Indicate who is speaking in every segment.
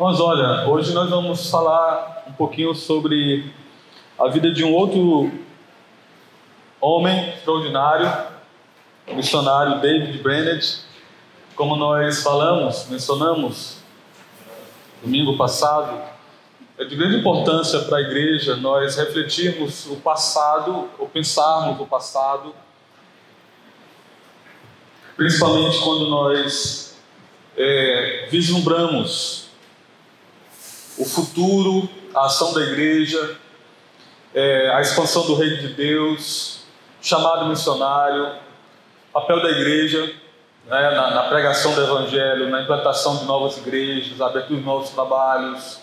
Speaker 1: Mas olha, hoje nós vamos falar um pouquinho sobre a vida de um outro homem extraordinário, o missionário David Brennett. Como nós falamos, mencionamos domingo passado, é de grande importância para a igreja nós refletirmos o passado, ou pensarmos o passado, principalmente quando nós é, vislumbramos o futuro, a ação da igreja, é, a expansão do reino de Deus, chamado missionário, papel da igreja né, na, na, pregação do evangelho, na implantação de novas igrejas, abertura de novos trabalhos,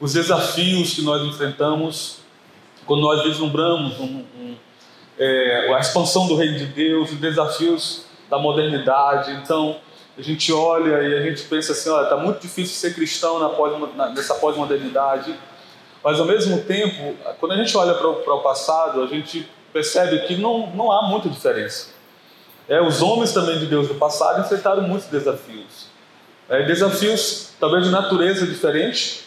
Speaker 1: os desafios que nós enfrentamos quando nós vislumbramos um, um, é, a expansão do reino de Deus, os desafios da modernidade. Então, a gente olha e a gente pensa assim, olha, está muito difícil ser cristão na pós, na, nessa pós-modernidade, mas ao mesmo tempo, quando a gente olha para o passado, a gente percebe que não, não há muita diferença. É, os homens também de Deus do passado enfrentaram muitos desafios. É, desafios talvez de natureza diferente,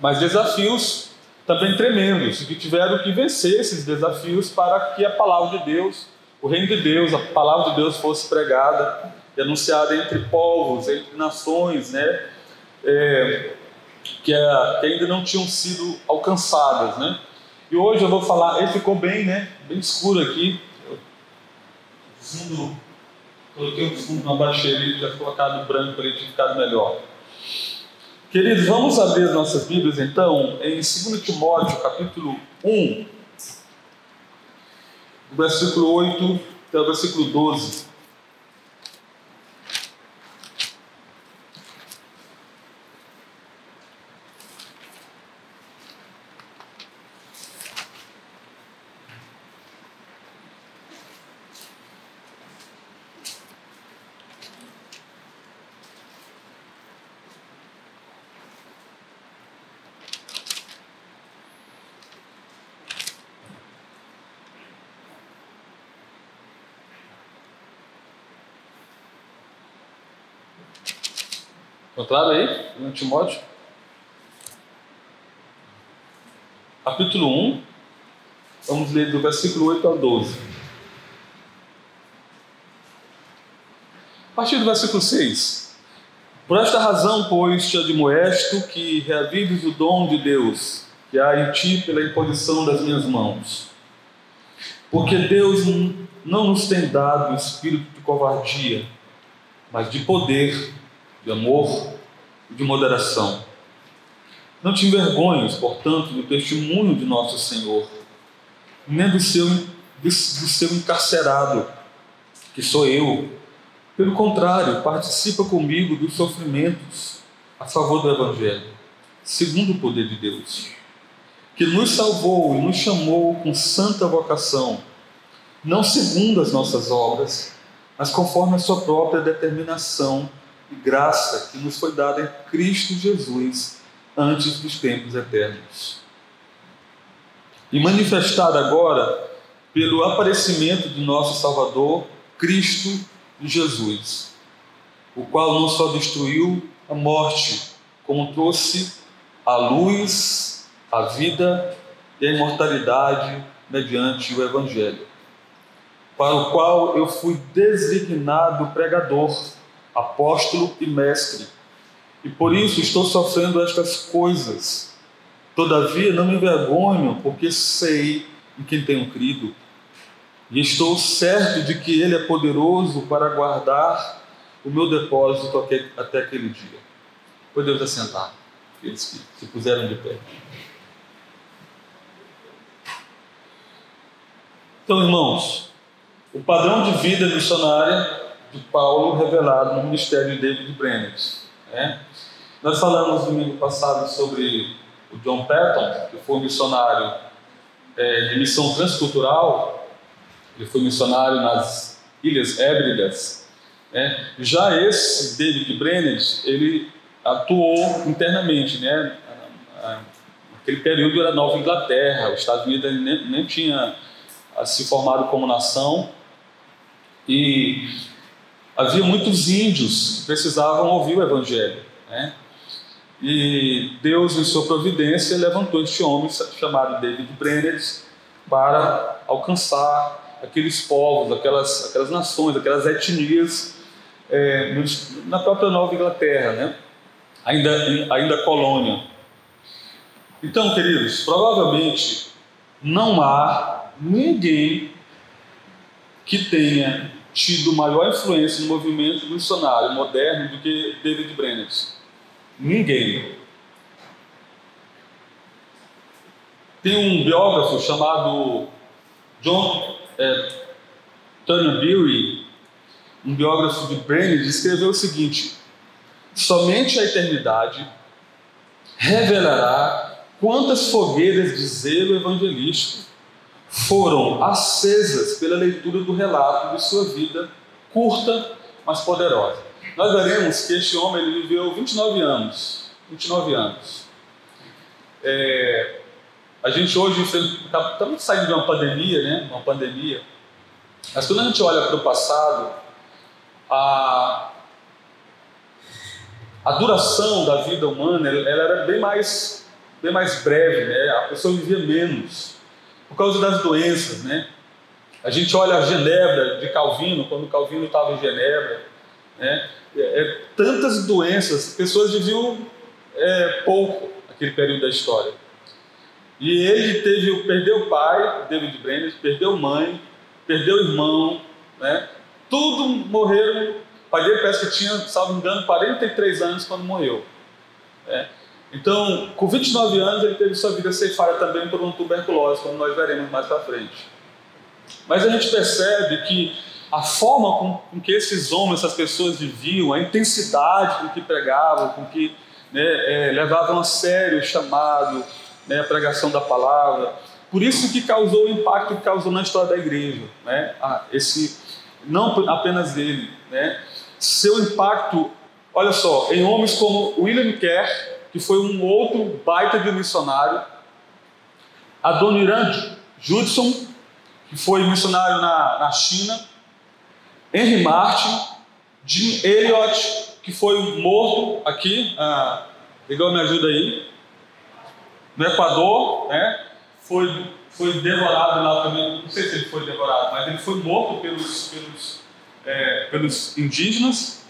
Speaker 1: mas desafios também tremendos, que tiveram que vencer esses desafios para que a palavra de Deus, o reino de Deus, a palavra de Deus fosse pregada anunciada entre povos, entre nações, né? É, que, é, que, ainda não tinham sido alcançadas, né? E hoje eu vou falar, ele ficou bem, né? Bem escuro aqui. fundo, coloquei o fundo, abaixei ele, já colocado branco para ele ter ficado melhor. Queridos, vamos abrir as nossas Bíblias então em 2 Timóteo, capítulo 1, versículo 8 até o versículo 12. Encontraram aí? No Timóteo? Capítulo 1. Vamos ler do versículo 8 ao 12. A partir do versículo 6. Por esta razão, pois, te admoesto que reavives o dom de Deus, que há em ti pela imposição das minhas mãos. Porque Deus não nos tem dado o espírito de covardia, mas de poder, de amor e de moderação. Não te envergonhes, portanto, do testemunho de nosso Senhor, nem do seu, do, do seu encarcerado, que sou eu. Pelo contrário, participa comigo dos sofrimentos a favor do Evangelho, segundo o poder de Deus, que nos salvou e nos chamou com santa vocação, não segundo as nossas obras, mas conforme a sua própria determinação e graça que nos foi dada em Cristo Jesus antes dos tempos eternos. E manifestada agora pelo aparecimento de nosso Salvador, Cristo Jesus, o qual não só destruiu a morte, como trouxe a luz, a vida e a imortalidade mediante o Evangelho, para o qual eu fui designado pregador apóstolo e mestre, e por isso estou sofrendo estas coisas. Todavia não me envergonho, porque sei em quem tenho crido, e estou certo de que Ele é poderoso para guardar o meu depósito até aquele dia. Podemos assentar, aqueles que se puseram de pé. Então, irmãos, o padrão de vida missionária Paulo revelado no ministério de David Brennett. Né? Nós falamos domingo passado sobre o John Patton, que foi um missionário é, de missão transcultural, ele foi missionário nas Ilhas Hébridas. Né? Já esse David Brennett, ele atuou internamente, né? Naquele período era Nova Inglaterra, os Estados Unidos nem, nem tinha se formado como nação e havia muitos índios que precisavam ouvir o Evangelho. Né? E Deus, em sua providência, levantou este homem chamado David Brenner para alcançar aqueles povos, aquelas, aquelas nações, aquelas etnias é, na própria Nova Inglaterra, né? ainda, ainda colônia. Então, queridos, provavelmente não há ninguém que tenha tido maior influência no movimento missionário moderno do que David Brenner. Ninguém. Tem um biógrafo chamado John é, Turnberry, um biógrafo de Brenner, escreveu o seguinte: somente a eternidade revelará quantas fogueiras de zelo evangelístico foram acesas pela leitura do relato de sua vida curta, mas poderosa. Nós veremos que este homem ele viveu 29 anos. 29 anos. É, a gente hoje está tá saindo de uma pandemia, né? Uma pandemia. Mas quando a gente olha para o passado, a, a duração da vida humana ela era bem mais, bem mais breve, né? A pessoa vivia menos por causa das doenças, né? A gente olha a Genebra de Calvino, quando Calvino estava em Genebra, né? É, é, tantas doenças, pessoas viviam é, pouco naquele período da história. E ele teve, perdeu o pai, David Brenner, perdeu mãe, perdeu irmão, né? Tudo morreram. Dele parece que tinha, salvo engano, 43 anos quando morreu. Né? Então, com 29 anos, ele teve sua vida ceifada também por uma tuberculose, como nós veremos mais para frente. Mas a gente percebe que a forma com, com, que esses homens, essas pessoas viviam, a intensidade com que pregavam, com que né, é, levavam a sério o chamado, né, a pregação da palavra. Por isso que causou o impacto que causou na história da igreja. Né? Ah, esse, não apenas ele. Né? Seu impacto, olha só, em homens como William Kerr, que foi um outro baita de missionário, Adoniran Judson, que foi missionário na, na China, Henry Martin, Jim Elliot, que foi morto aqui, ah, igual me ajuda aí, no Equador, né? Foi, foi devorado lá também, não sei se ele foi devorado, mas ele foi morto pelos, pelos, é, pelos indígenas,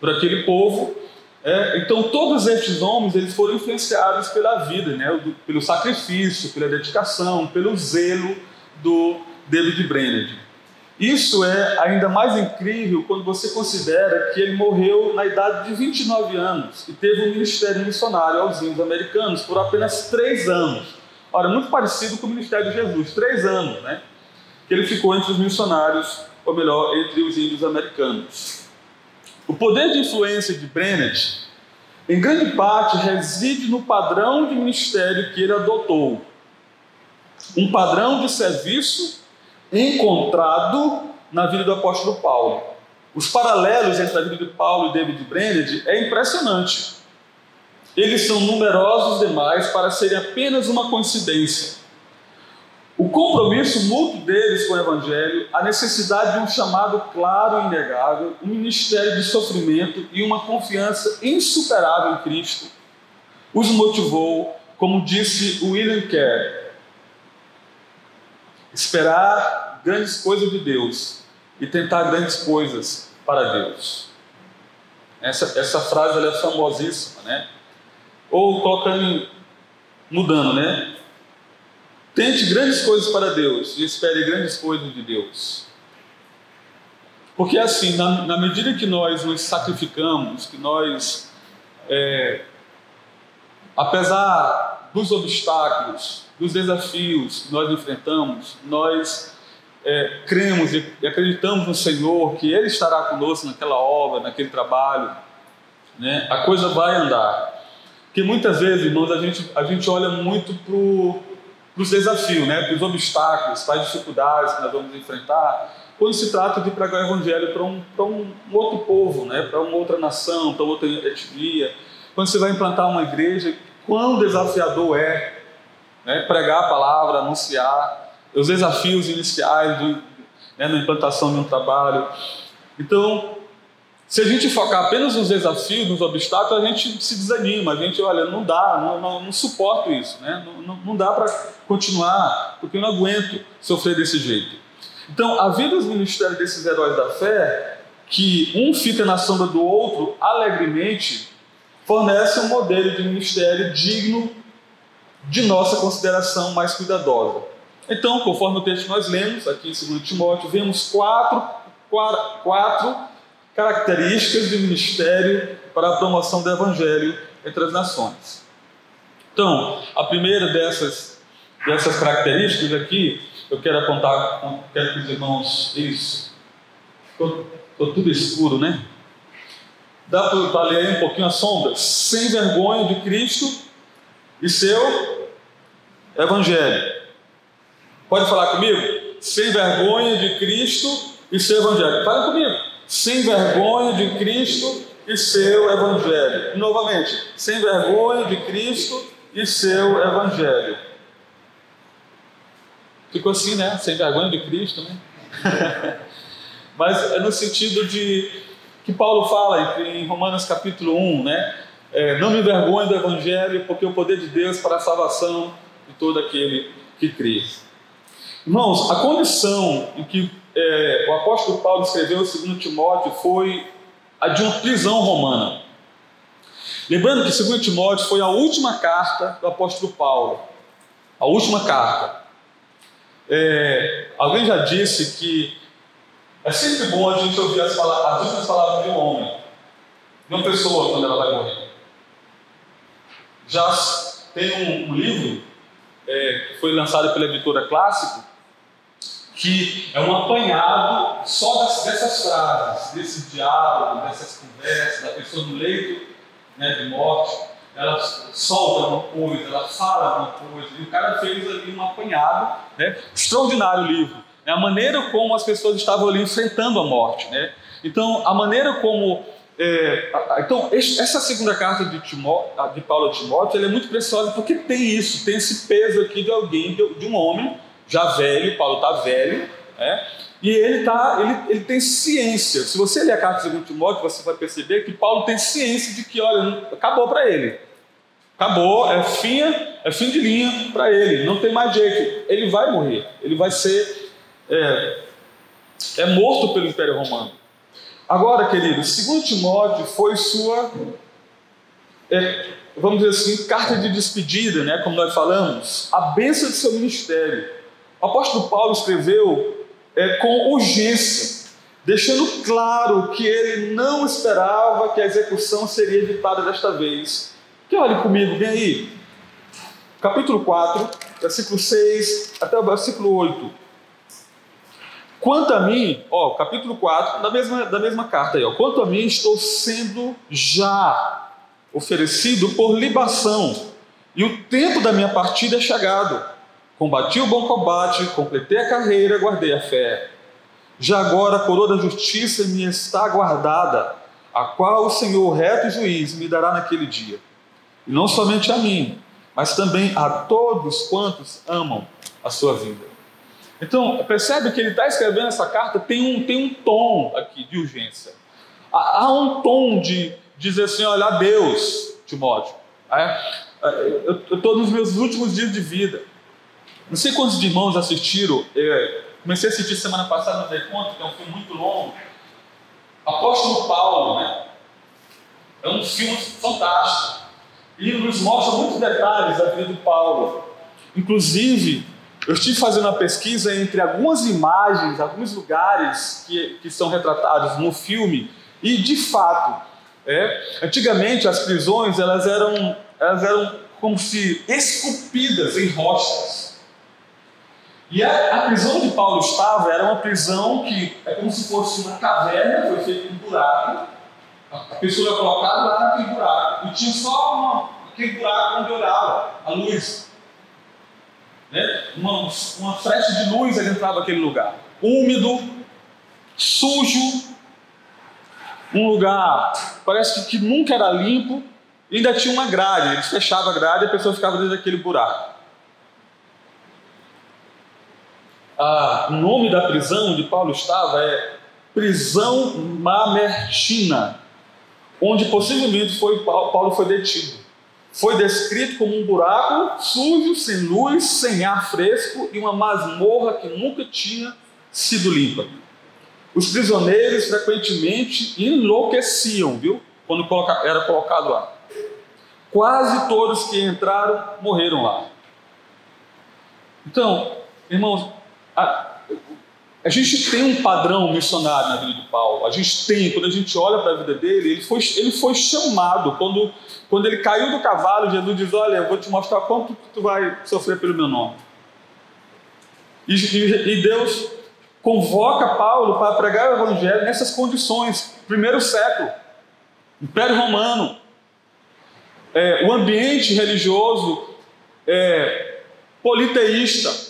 Speaker 1: por aquele povo. É, então todos estes homens eles foram influenciados pela vida, né? Pelo sacrifício, pela dedicação, pelo zelo do David Brennan. Isso é ainda mais incrível quando você considera que ele morreu na idade de 29 anos e teve um ministério missionário aos índios americanos por apenas três anos. Ora, muito parecido com o ministério de Jesus, três anos, né? Que ele ficou entre os missionários, ou melhor, entre os índios americanos. O poder de influência de Brennett, em grande parte, reside no padrão de ministério que ele adotou. Um padrão de serviço encontrado na vida do apóstolo Paulo. Os paralelos entre a vida de Paulo e David Brennett é impressionante. Eles são numerosos demais para serem apenas uma coincidência. O compromisso mútuo deles com o Evangelho, a necessidade de um chamado claro e inegável, um ministério de sofrimento e uma confiança insuperável em Cristo, os motivou, como disse William Kerr, esperar grandes coisas de Deus e tentar grandes coisas para Deus. Essa, essa frase é famosíssima, né? Ou colocando, mudando, né? Tente grandes coisas para Deus e espere grandes coisas de Deus. Porque assim, na, na medida que nós nos sacrificamos, que nós, é, apesar dos obstáculos, dos desafios que nós enfrentamos, nós é, cremos e acreditamos no Senhor, que Ele estará conosco naquela obra, naquele trabalho, né? a coisa vai andar. Porque muitas vezes, irmãos, a gente, a gente olha muito para os desafios, né? para os obstáculos, para as dificuldades que nós vamos enfrentar, quando se trata de pregar o Evangelho para um, um outro povo, né? para uma outra nação, para outra etnia. Quando você vai implantar uma igreja, quão desafiador é né, pregar a palavra, anunciar, os desafios iniciais do, né, na implantação de um trabalho. Então, Se a gente focar apenas nos desafios, nos obstáculos, a gente se desanima, a gente, olha, não dá, não, não, não suporto isso, né? não, não, dá para continuar, porque eu não aguento sofrer desse jeito. Então, a vida dos ministérios desses heróis da fé, que um fica na sombra do outro alegremente, fornece um modelo de ministério digno de nossa consideração mais cuidadosa. Então, conforme o texto que nós lemos aqui em 2 Timóteo, vemos quatro, quatro, quatro características de ministério para a promoção do evangelho entre as nações. Então, a primeira dessas, dessas características aqui, eu quero apontar, quero que os irmãos, isso, ficou tudo escuro, né? Dá para ler um pouquinho a sombra? Sem vergonha de Cristo e seu evangelho. Pode falar comigo? Sem vergonha de Cristo e seu evangelho. Fala comigo sem vergonha de Cristo e seu Evangelho. Novamente, sem vergonha de Cristo e seu Evangelho. Ficou assim, né? Sem vergonha de Cristo, né? Mas é no sentido de que Paulo fala em Romanos capítulo 1, né? É, não me envergonhe do Evangelho, porque o poder de Deus para a salvação de todo aquele que crê. Irmãos, a condição em que é, o apóstolo Paulo escreveu o 2 Timóteo foi a de uma prisão romana. Lembrando que 2 Timóteo foi a última carta do apóstolo Paulo. A última carta. É, alguém já disse que é sempre bom a gente ouvir as, palavras, as últimas palavras de um homem, de uma pessoa, quando ela vai morrer. Já tem um, um livro é, que foi lançado pela editora Clássico, que é um apanhado só dessas frases, desse diálogo, dessas conversas, da pessoa no leito né, de morte, ela solta alguma coisa, ela fala alguma coisa, e o cara fez ali um apanhado, né, extraordinário livro, né, a maneira como as pessoas estavam ali enfrentando a morte, né, então a maneira como é, então, essa segunda carta de, Timó, de Paulo a Timóteo é muito preciosa porque tem isso, tem esse peso aqui de alguém, de um homem já velho, Paulo está velho, né? e ele, tá, ele, ele tem ciência. Se você ler a carta de 2 Timóteo, você vai perceber que Paulo tem ciência de que, olha, acabou para ele. Acabou, é fim, é fim de linha para ele, não tem mais jeito. Ele vai morrer, ele vai ser é, é morto pelo Império Romano. Agora, queridos, 2 Timóteo foi sua, é, vamos dizer assim, carta de despedida, né, como nós falamos, a benção de seu ministério. O apóstolo Paulo escreveu é, com urgência, deixando claro que ele não esperava que a execução seria evitada desta vez. Que olhe comigo, vem aí. Capítulo 4, versículo 6 até o versículo 8. Quanto a mim, ó, capítulo 4, da mesma, da mesma carta aí, ó, quanto a mim, estou sendo já oferecido por libação, e o tempo da minha partida é chegado. Combati o bom combate, completei a carreira, guardei a fé. Já agora a coroa da justiça me está guardada, a qual o Senhor, reto juiz, me dará naquele dia. E não somente a mim, mas também a todos quantos amam a sua vida. Então, percebe que ele está escrevendo essa carta, tem um, tem um tom aqui de urgência. Há, há um tom de dizer assim: olha, adeus, Timóteo. É, é eu estou nos meus últimos dias de vida. Não sei quantos irmãos assistiram, é, comecei a assistir semana passada, não dei conta, que é um filme muito longo. Apóstolo Paulo, né? É um filme fantástico. E nos mostra muitos detalhes da vida de Paulo. Inclusive, eu estive fazendo uma pesquisa entre algumas imagens, alguns lugares que, que são retratados no filme, e de fato, é, antigamente as prisões elas eram, elas eram como se esculpidas em rochas. E a, a, prisão de Paulo estava era uma prisão que é como se fosse uma caverna, foi feito um buraco, a pessoa ia colocada lá naquele buraco, e tinha só uma, aquele buraco onde olhava a luz. Né? Uma, uma flecha de luz ele entrava naquele lugar. Úmido, sujo, um lugar, parece que, que nunca era limpo, e ainda tinha uma grade, eles fechavam a grade e a pessoa ficava dentro daquele buraco. O nome da prisão onde Paulo estava é prisão mamertina, onde possivelmente foi, Paulo foi detido. Foi descrito como um buraco sujo, sem luz, sem ar fresco e uma masmorra que nunca tinha sido limpa. Os prisioneiros frequentemente enlouqueciam, viu? Quando era colocado lá. Quase todos que entraram morreram lá. Então, irmãos, a, a gente tem um padrão missionário na vida de Paulo. A gente tem, quando a gente olha para a vida dele, ele foi, ele foi chamado. Quando, quando ele caiu do cavalo, Jesus diz: Olha, eu vou te mostrar quanto tu vai sofrer pelo meu nome. E, e, e Deus convoca Paulo para pregar o evangelho nessas condições. Primeiro século, Império Romano, é, o ambiente religioso é, politeísta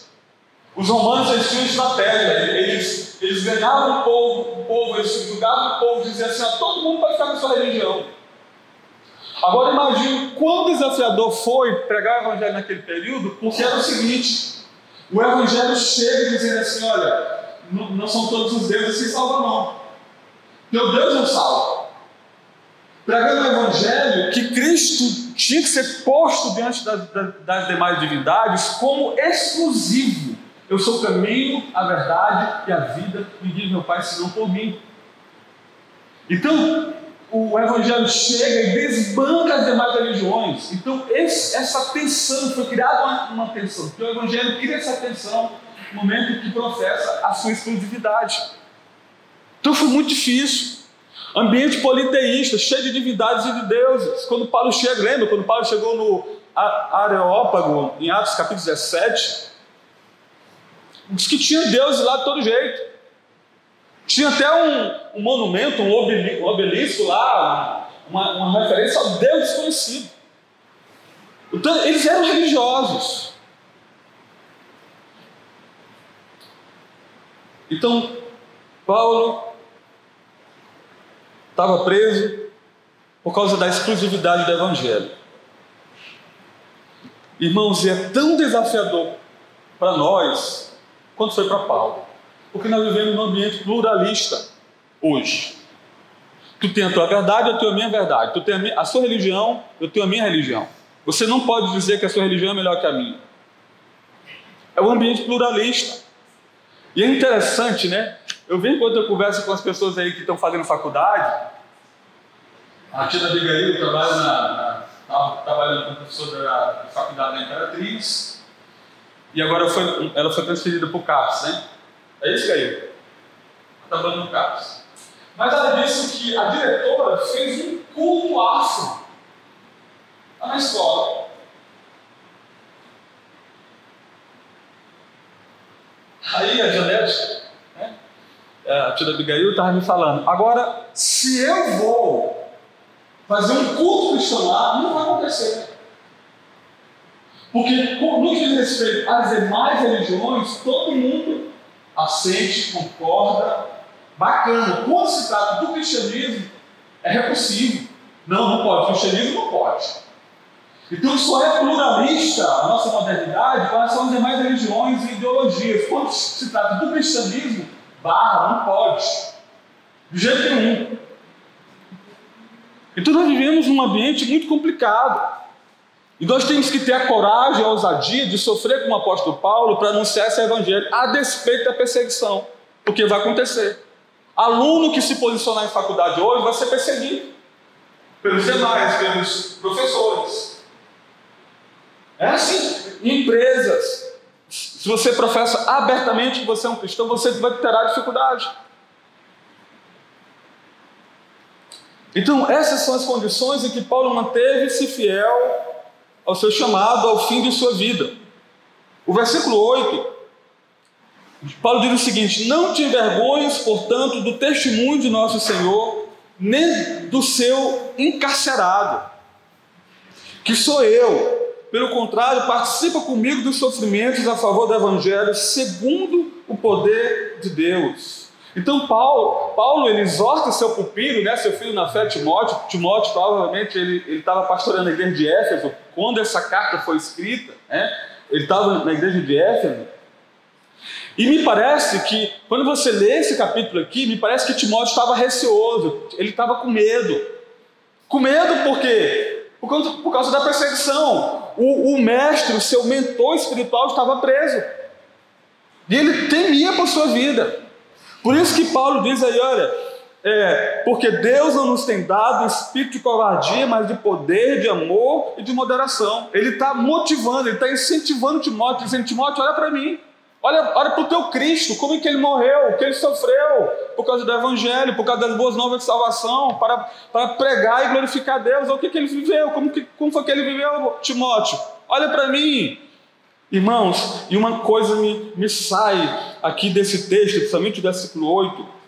Speaker 1: os romanos eles tinham estratégia, eles, eles ganhavam o povo, o povo, eles julgavam o povo, diziam assim: todo mundo pode ficar com sua religião. Agora imagine quão desafiador foi pregar o evangelho naquele período, porque era o seguinte: o evangelho chega dizendo assim: olha, não, não são todos os deuses que salvam, não. Teu Deus não salva. Pregando o evangelho que Cristo tinha que ser posto diante das, das demais divindades como exclusivo eu sou o caminho, a verdade e a vida, e diz meu Pai, senão por mim. Então, o Evangelho chega e desbanca as demais religiões. Então, esse, essa tensão, foi criada uma, uma tensão, porque o Evangelho cria essa tensão no momento que professa a sua exclusividade. Então, foi muito difícil. Ambiente politeísta, cheio de divindades e de deuses. Quando Paulo chega, lembra? Quando Paulo chegou no Areópago, em Atos capítulo 17, Diz que tinha deuses lá de todo jeito. Tinha até um, um monumento, um obelisco lá, uma, uma referência ao Deus desconhecido. Então, eles eram religiosos. Então, Paulo estava preso por causa da exclusividade do Evangelho. Irmãos, e é tão desafiador para nós quanto foi para Paulo. Porque nós vivemos num ambiente pluralista hoje. Tu tem a tua verdade, eu tenho a minha verdade. Tu tem a, minha, a sua religião, eu tenho a minha religião. Você não pode dizer que a sua religião é melhor que a minha. É um ambiente pluralista. E é interessante, né? Eu venho quando eu converso com as pessoas aí que estão fazendo faculdade. A tia da Abigail trabalha na, na, trabalhando como professora da faculdade da Imperatriz e agora foi, ela foi transferida para o CAPS, né? É isso, Caio? Trabalhando no CAPS. Mas ela disse que a diretora fez um culto afro lá na escola. Aí a Janete, né, a tia Abigail, estava me falando: agora, se eu vou fazer um culto cristão lá, não vai acontecer. Porque, no que diz respeito às demais religiões, todo mundo assente, concorda, bacana. Quando se trata do cristianismo, é repulsivo. Não, não pode. O cristianismo não pode. Então só é pluralista a nossa modernidade relação às demais religiões e ideologias. Quando se trata do cristianismo, barra, não pode. De jeito nenhum. Então nós vivemos num ambiente muito complicado. E nós temos que ter a coragem a ousadia de sofrer como o apóstolo Paulo para anunciar esse evangelho, a despeito da perseguição, porque vai acontecer. Aluno que se posicionar em faculdade hoje vai ser perseguido pelos demais, pelos professores. É assim, em empresas. Se você professa abertamente que você é um cristão, você vai terá dificuldade. Então, essas são as condições em que Paulo manteve-se fiel ao seu chamado, ao fim de sua vida. O versículo 8, Paulo diz o seguinte: Não te envergonhes, portanto, do testemunho de nosso Senhor, nem do seu encarcerado, que sou eu. Pelo contrário, participa comigo dos sofrimentos a favor do Evangelho, segundo o poder de Deus então Paulo, Paulo ele exorta seu pupilo, né, seu filho na fé, Timóteo. Timóteo provavelmente ele estava pastorando a igreja de Éfeso quando essa carta foi escrita. Né, ele estava na igreja de Éfeso. E me parece que, quando você lê esse capítulo aqui, me parece que Timóteo estava receoso, ele estava com medo. Com medo por quê? Por causa, por causa da perseguição. O, o mestre, o seu mentor espiritual, estava preso. E ele temia por sua vida. Por isso que Paulo diz aí: olha, é, porque Deus não nos tem dado espírito de covardia, mas de poder, de amor e de moderação. Ele está motivando, ele está incentivando Timóteo, dizendo: Timóteo, olha para mim, olha, olha para o teu Cristo, como é que ele morreu, o que ele sofreu por causa do Evangelho, por causa das boas novas de salvação, para, para pregar e glorificar Deus. O que, que ele viveu, como, que, como foi que ele viveu, Timóteo? Olha para mim, irmãos, e uma coisa me, me sai aqui desse texto, principalmente do versículo 8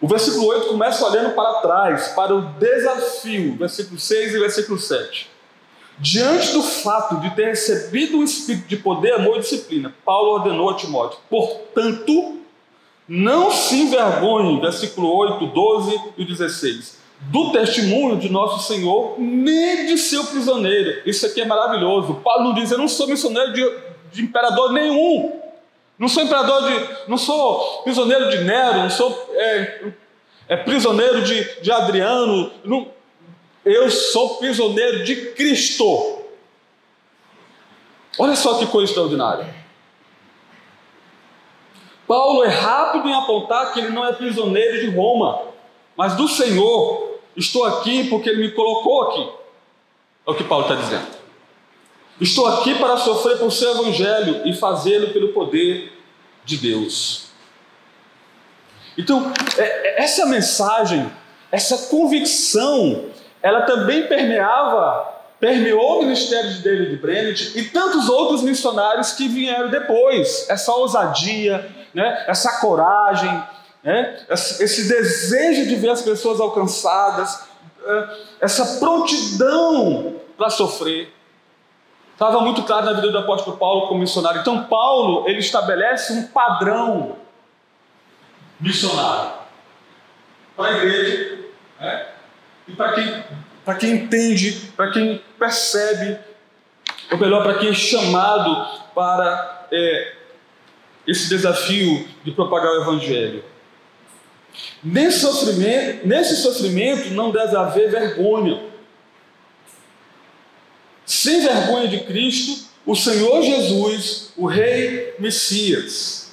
Speaker 1: o versículo 8 começa olhando para trás, para o desafio, versículo 6 e versículo 7. Diante do fato de ter recebido o espírito de poder, amor e disciplina, Paulo ordenou a Timóteo: portanto, não se envergonhe, versículo 8, 12 e 16, do testemunho de nosso Senhor, nem de seu prisioneiro. Isso aqui é maravilhoso. Paulo diz: Eu não sou missionário de, de imperador nenhum. Não sou imperador de. Não sou prisioneiro de Nero, não sou é, é prisioneiro de, de Adriano. Não, eu sou prisioneiro de Cristo. Olha só que coisa extraordinária. Paulo é rápido em apontar que ele não é prisioneiro de Roma, mas do Senhor. Estou aqui porque ele me colocou aqui. É o que Paulo está dizendo. Estou aqui para sofrer por seu evangelho e fazê-lo pelo poder de Deus. Então, é, é, essa mensagem, essa convicção, ela também permeava, permeou o ministério de David Brennett e tantos outros missionários que vieram depois. Essa ousadia, né? essa coragem, né? esse desejo de ver as pessoas alcançadas, é, essa prontidão para sofrer. Estava muito claro na vida do apóstolo Paulo como missionário. Então, Paulo, ele estabelece um padrão missionário para a igreja, né? e para quem, para quem entende, para quem percebe, ou melhor, para quem é chamado para é, esse desafio de propagar o Evangelho. Nesse sofrimento, nesse sofrimento não deve haver vergonha sem vergonha de Cristo, o Senhor Jesus, o Rei Messias.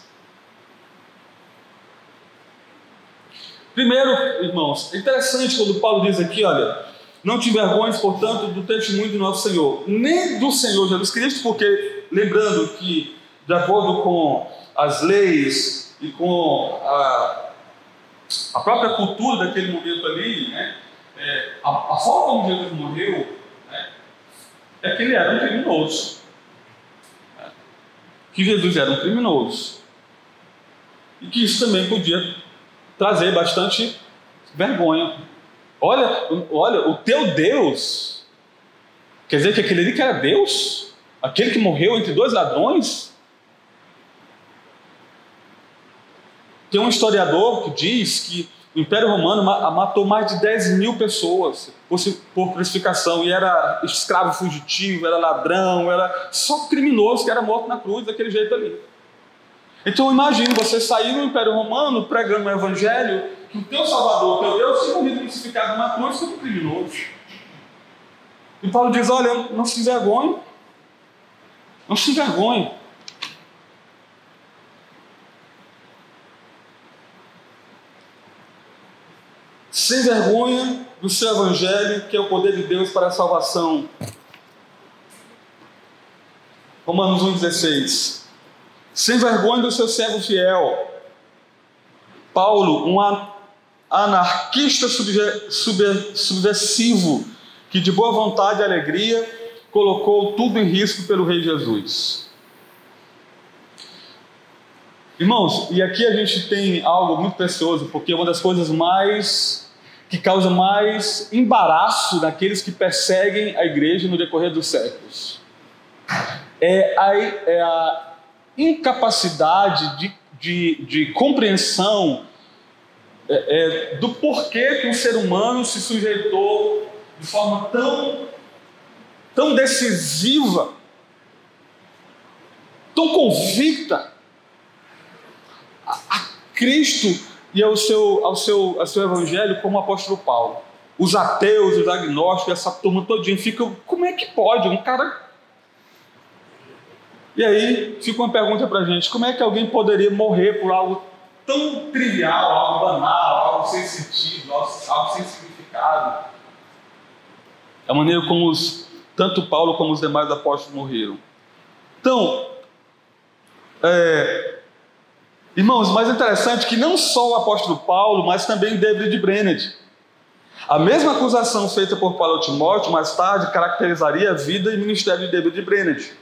Speaker 1: Primeiro, irmãos, é interessante quando Paulo diz aqui, olha, não te vergonhes, portanto, do testemunho do nosso Senhor, nem do Senhor Jesus Cristo, porque, lembrando que, de acordo com as leis e com a, a própria cultura daquele momento ali, né, é, a, a forma como Jesus morreu é que ele era um criminoso. Que Jesus era um criminoso. E que isso também podia trazer bastante vergonha. Olha, olha, o teu Deus, quer dizer que aquele ali que era Deus, aquele que morreu entre dois ladrões. Tem um historiador que diz que o Império Romano matou mais de 10 mil pessoas por crucificação e era escravo fugitivo, era ladrão, era só criminoso que era morto na cruz daquele jeito ali. Então imagine você sair no Império Romano pregando o Evangelho que o teu Salvador, teu Deus, tinha morrido crucificado na cruz como criminoso. E Paulo diz: olha, não se envergonhe, não se envergonhe. Sem vergonha do seu evangelho, que é o poder de Deus para a salvação. Romanos 1,16. Sem vergonha do seu servo fiel. Paulo, um anarquista subversivo, que de boa vontade e alegria colocou tudo em risco pelo Rei Jesus. Irmãos, e aqui a gente tem algo muito precioso, porque uma das coisas mais que causa mais embaraço daqueles que perseguem a igreja no decorrer dos séculos. É a, é a incapacidade de, de, de compreensão é, é, do porquê que um ser humano se sujeitou de forma tão, tão decisiva, tão convicta a, a Cristo e ao seu, ao, seu, ao seu evangelho como o apóstolo Paulo. Os ateus, os agnósticos, essa turma todinha ficam, como é que pode? Um cara. E aí fica uma pergunta para a gente: como é que alguém poderia morrer por algo tão trivial, algo banal, algo sem sentido, algo, sem significado? É a maneira como os, tanto Paulo como os demais apóstolos morreram. Então, é, irmãos, mais interessante que não só o apóstolo Paulo, mas também David Brennett. A mesma acusação feita por Paulo Timóteo, mais tarde, caracterizaria a vida e ministério de David Brennett.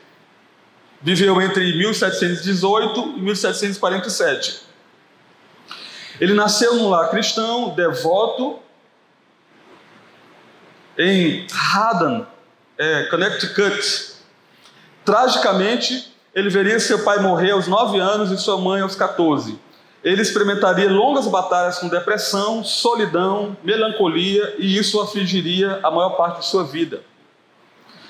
Speaker 1: Viveu entre 1718 e 1747. Ele nasceu num lar cristão, devoto, em Haddon, é, Connecticut. Tragicamente, ele veria seu pai morrer aos 9 anos e sua mãe aos 14. Ele experimentaria longas batalhas com depressão, solidão, melancolia e isso afligiria a maior parte de sua vida.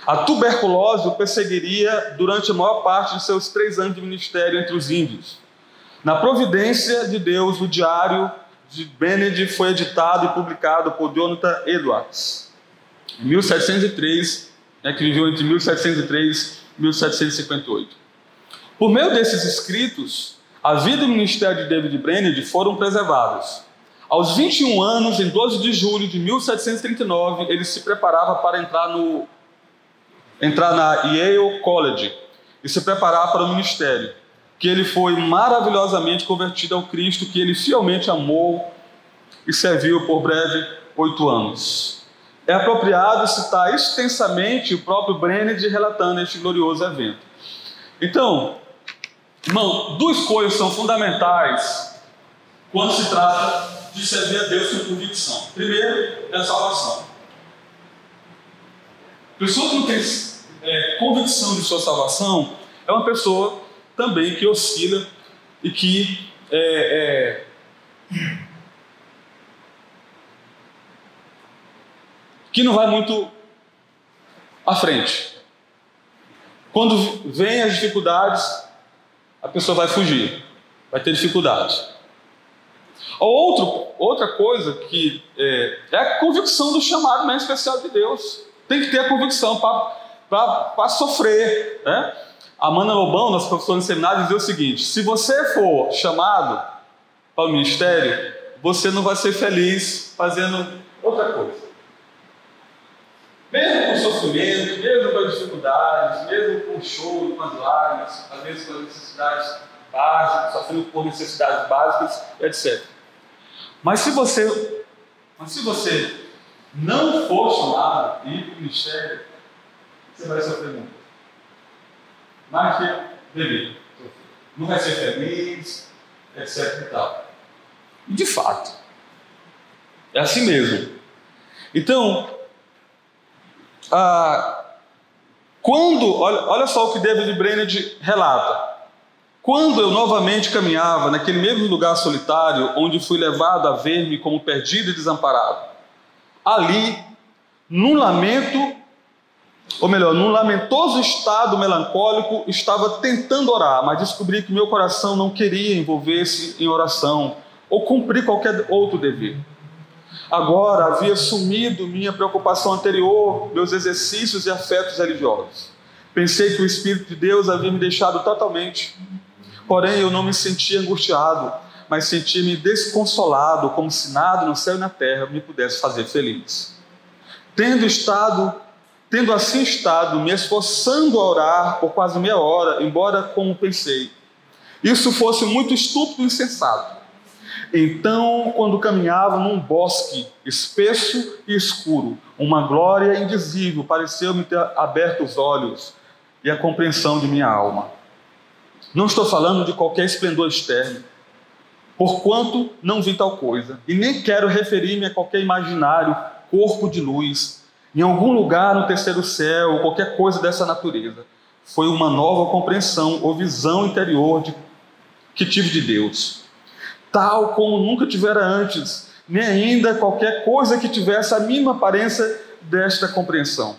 Speaker 1: A tuberculose o perseguiria durante a maior parte de seus três anos de ministério entre os índios. Na providência de Deus, o diário de Benedict foi editado e publicado por Jonathan Edwards. Em 1703, né, que viveu entre 1703 e 1758. Por meio desses escritos, a vida e o ministério de David Brainerd foram preservados. Aos 21 anos, em 12 de julho de 1739, ele se preparava para entrar, no, entrar na Yale College e se preparar para o ministério, que ele foi maravilhosamente convertido ao Cristo, que ele fielmente amou e serviu por breve oito anos. É apropriado citar extensamente o próprio Brennand relatando este glorioso evento. Então, irmão, duas coisas são fundamentais quando se trata de servir a Deus com convicção. Primeiro, é a salvação. Pessoa que não tem é, convicção de sua salvação é uma pessoa também que oscila e que é, é, que não vai muito à frente. Quando vem as dificuldades, a pessoa vai fugir, vai ter dificuldade. Outro, outra coisa que é, é a convicção do chamado mais especial de Deus. Tem que ter a convicção para sofrer. Né? A Mana Lobão, nossa professora de seminário, dizia o seguinte: se você for chamado para o ministério, você não vai ser feliz fazendo outra coisa. Mesmo com sofrimento, mesmo com as dificuldades, mesmo com choro, com as lágrimas, às vezes com as necessidades básicas, sofrendo por necessidades básicas, etc. Mas se você, mas se você não for chamado e ir para o ministério, você vai sofrer muito. Mais que dever. Não vai ser feliz, etc. E tal. E de fato, é assim mesmo. Então, ah, quando, olha, olha só o que David Brainerd relata. Quando eu novamente caminhava naquele mesmo lugar solitário onde fui levado a ver-me como perdido e desamparado, ali, num lamento, ou melhor, num lamentoso estado melancólico, estava tentando orar, mas descobri que meu coração não queria envolver-se em oração ou cumprir qualquer outro dever. Agora havia sumido minha preocupação anterior, meus exercícios e afetos religiosos. Pensei que o Espírito de Deus havia me deixado totalmente. Porém, eu não me sentia angustiado, mas sentia-me desconsolado, como se nada no céu e na terra me pudesse fazer feliz. Tendo estado, tendo assim estado, me esforçando a orar por quase meia hora, embora como pensei, isso fosse muito estúpido e insensato então, quando caminhava num bosque espesso e escuro, uma glória indizível pareceu-me ter aberto os olhos e a compreensão de minha alma. Não estou falando de qualquer esplendor externo, porquanto não vi tal coisa, e nem quero referir-me a qualquer imaginário corpo de luz, em algum lugar no terceiro céu, qualquer coisa dessa natureza. Foi uma nova compreensão ou visão interior de, que tive de Deus tal como nunca tivera antes, nem ainda qualquer coisa que tivesse a mínima aparência desta compreensão.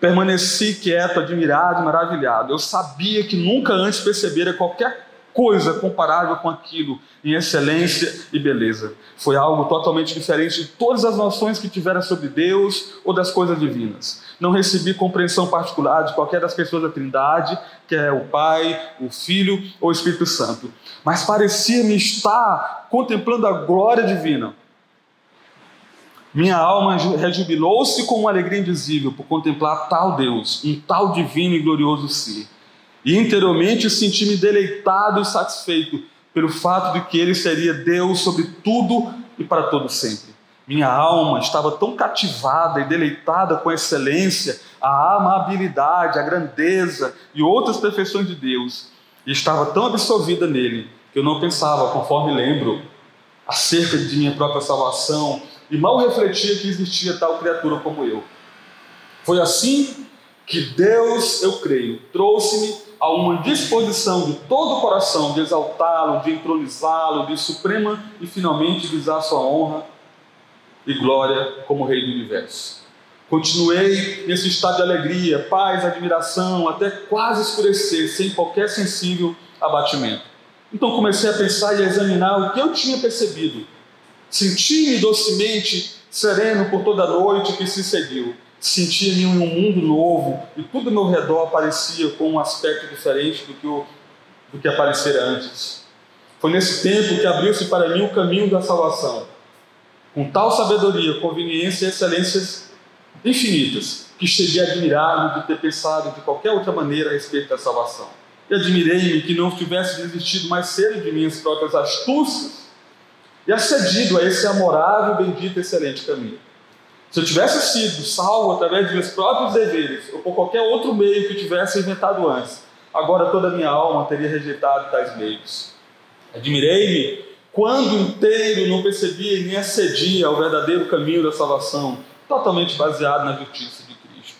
Speaker 1: Permaneci quieto, admirado maravilhado. Eu sabia que nunca antes percebera qualquer coisa comparável com aquilo em excelência e beleza. Foi algo totalmente diferente de todas as noções que tivera sobre Deus ou das coisas divinas. Não recebi compreensão particular de qualquer das pessoas da Trindade, que é o Pai, o Filho ou o Espírito Santo, mas parecia-me estar contemplando a glória divina. Minha alma rejubilou-se com uma alegria indizível por contemplar tal Deus, um tal divino e glorioso ser. E interiormente senti-me deleitado e satisfeito pelo fato de que Ele seria Deus sobre tudo e para todo sempre. Minha alma estava tão cativada e deleitada com a excelência, a amabilidade, a grandeza e outras perfeições de Deus, e estava tão absorvida nele, que eu não pensava, conforme lembro, acerca de minha própria salvação e mal refletia que existia tal criatura como eu. Foi assim que Deus, eu creio, trouxe-me a uma disposição de todo o coração de exaltá-lo, de entronizá-lo, de suprema e finalmente visar sua honra e glória como Rei do universo. Continuei nesse estado de alegria, paz, admiração, até quase escurecer, sem qualquer sensível abatimento. Então comecei a pensar e a examinar o que eu tinha percebido Senti-me docemente sereno por toda a noite que se seguiu. Sentia-me em um mundo novo e tudo ao meu redor aparecia com um aspecto diferente do que, o, do que aparecera antes. Foi nesse tempo que abriu-se para mim o caminho da salvação, com tal sabedoria, conveniência e excelências infinitas, que cheguei a admirar-me de ter pensado de qualquer outra maneira a respeito da salvação. E admirei-me que não tivesse desistido mais cedo de minhas próprias astúcias e acedido a esse amorável, bendito e excelente caminho. Se eu tivesse sido salvo através de meus próprios deveres ou por qualquer outro meio que tivesse inventado antes, agora toda a minha alma teria rejeitado tais meios. Admirei-me quando inteiro não percebia e nem acedia ao verdadeiro caminho da salvação, totalmente baseado na justiça de Cristo.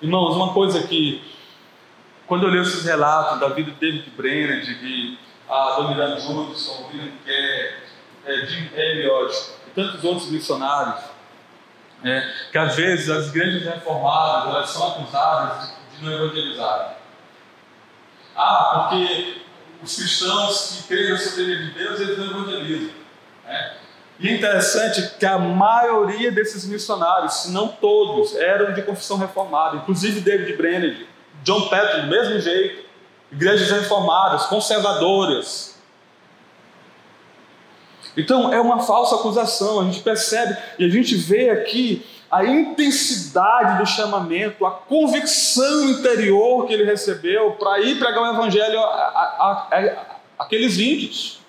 Speaker 1: Irmãos, uma coisa que, quando eu leio esses relatos da vida de David Brenner, de a Domirano Judson, William Kerr, é, Jim Elliot e tantos outros missionários, é, que às vezes as igrejas reformadas elas são acusadas de não evangelizar. Ah, porque os cristãos que creem na soberania de Deus, eles não evangelizam. Né? E é interessante que a maioria desses missionários, se não todos, eram de confissão reformada, inclusive David Brennan, John Patrick, do mesmo jeito, igrejas reformadas, conservadoras, então é uma falsa acusação, a gente percebe e a gente vê aqui a intensidade do chamamento, a convicção interior que ele recebeu para ir pregar o evangelho àqueles índios.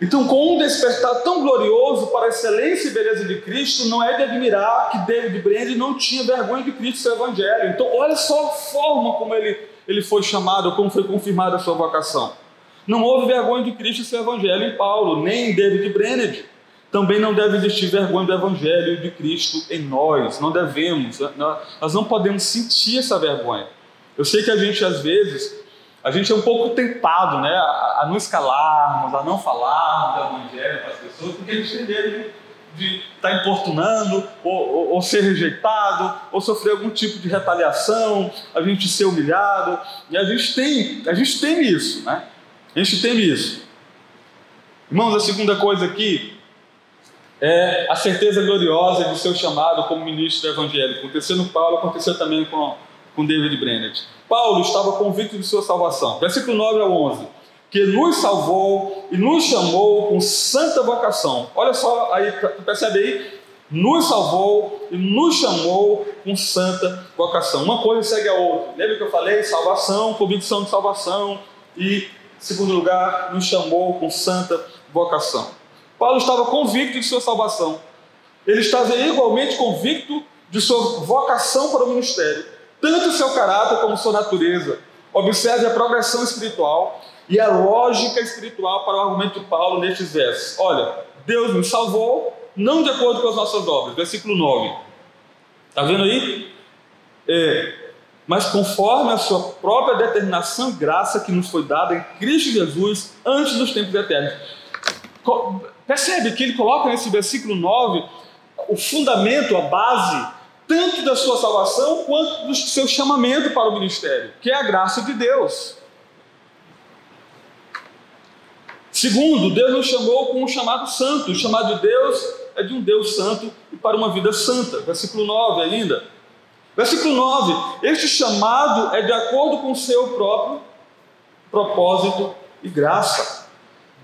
Speaker 1: Então, com um despertar tão glorioso para a excelência e beleza de Cristo, não é de admirar que David Brand não tinha vergonha de Cristo e seu evangelho. Então, olha só a forma como ele, ele foi chamado, como foi confirmada a sua vocação. Não houve vergonha de Cristo e seu evangelho em Paulo, nem em David Brennan. Também não deve existir vergonha do evangelho de Cristo em nós. Não devemos, nós não podemos sentir essa vergonha. Eu sei que a gente às vezes a gente é um pouco tentado, né, a, não escalarmos, a não falarmos do evangelho para as pessoas, porque a gente tem medo de estar tá importunando, ou, ou, ou, ser rejeitado, ou sofrer algum tipo de retaliação, a gente ser humilhado, e a gente tem, a gente tem isso, né? A gente teme isso. Irmãos, a segunda coisa aqui é a certeza gloriosa de seu chamado como ministro do Evangelho. Aconteceu no Paulo, aconteceu também com, com David Brennett. Paulo estava convicto de sua salvação. Versículo 9 ao 11. Que nos salvou e nos chamou com santa vocação. Olha só, aí, percebe aí? Nos salvou e nos chamou com santa vocação. Uma coisa segue a outra. Lembra que eu falei? Salvação, convicção de salvação e segundo lugar, nos chamou com santa vocação. Paulo estava convicto de sua salvação. Ele estava igualmente convicto de sua vocação para o ministério, tanto seu caráter como sua natureza. Observe a progressão espiritual e a lógica espiritual para o argumento de Paulo nestes versos. Olha, Deus nos salvou, não de acordo com as nossas obras. Versículo 9. Está vendo aí? É, mas conforme a sua própria determinação e graça que nos foi dada em Cristo Jesus antes dos tempos eternos. Percebe que ele coloca nesse versículo 9 o fundamento, a base, tanto da sua salvação quanto do seu chamamento para o ministério, que é a graça de Deus. Segundo, Deus nos chamou com um chamado santo. O chamado de Deus é de um Deus santo e para uma vida santa. Versículo 9 ainda. Versículo 9: Este chamado é de acordo com o seu próprio propósito e graça.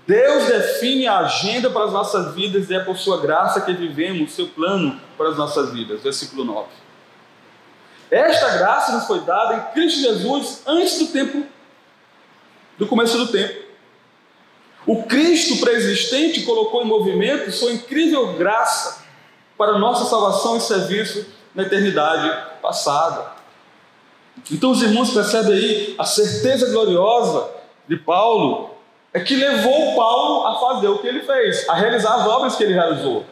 Speaker 1: Deus define a agenda para as nossas vidas e é por sua graça que vivemos seu plano para as nossas vidas. Versículo 9. Esta graça nos foi dada em Cristo Jesus antes do tempo, do começo do tempo. O Cristo pré-existente colocou em movimento sua incrível graça para nossa salvação e serviço na eternidade passada. Então os irmãos percebem aí a certeza gloriosa de Paulo é que levou Paulo a fazer o que ele fez, a realizar as obras que ele realizou.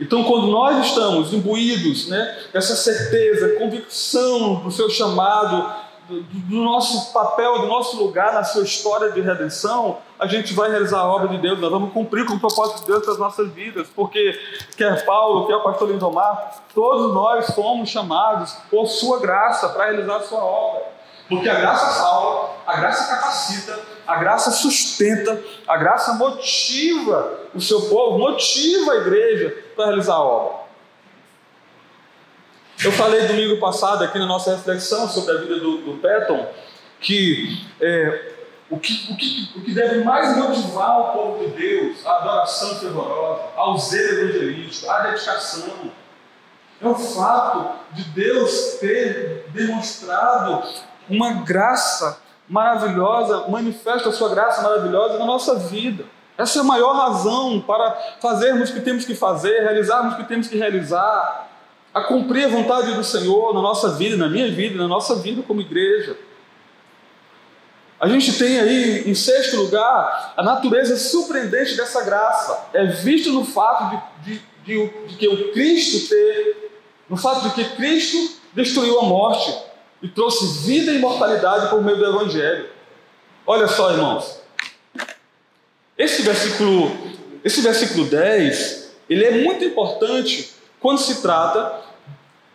Speaker 1: Então, quando nós estamos imbuídos né, dessa certeza, convicção do seu chamado, do, do, nosso papel, do nosso lugar na sua história de redenção, a gente vai realizar a obra de Deus, nós vamos cumprir com o propósito de Deus para as nossas vidas, porque quer Paulo, quer o pastor Lindomar, todos nós fomos chamados por sua graça para realizar a sua obra. Porque a graça salva, a graça capacita, a graça sustenta, a graça motiva o seu povo, motiva a igreja para realizar a obra. Eu falei domingo passado aqui na nossa reflexão sobre a vida do, do que, é, o que o que o que deve mais motivar o povo de Deus, a adoração fervorosa, ao zelo evangelístico, a dedicação, é o fato de Deus ter demonstrado uma graça maravilhosa, manifesta a sua graça maravilhosa na nossa vida. Essa é a maior razão para fazermos o que temos que fazer, realizarmos o que temos que realizar a cumprir a vontade do Senhor na nossa vida, na minha vida, na nossa vida como igreja. A gente tem aí, em sexto lugar, a natureza surpreendente dessa graça. É visto no fato de, de, de, de que o Cristo ter, no fato de que Cristo destruiu a morte e trouxe vida e imortalidade por meio do Evangelho. Olha só, irmãos. Esse versículo, esse versículo 10, ele é muito importante quando se trata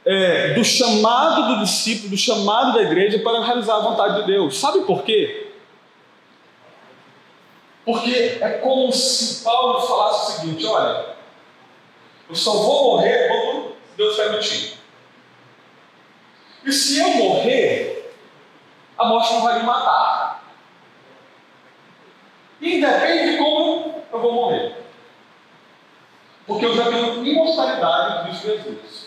Speaker 1: é, do chamado do discípulo, do chamado da igreja para realizar a vontade de Deus. Sabe por quê? Porque é como se Paulo falasse o seguinte: olha, eu só vou morrer quando Deus permitir. E se eu morrer, a morte não vai me matar. Independe de como eu vou morrer. Porque eu já tenho imortalidade em Cristo Jesus.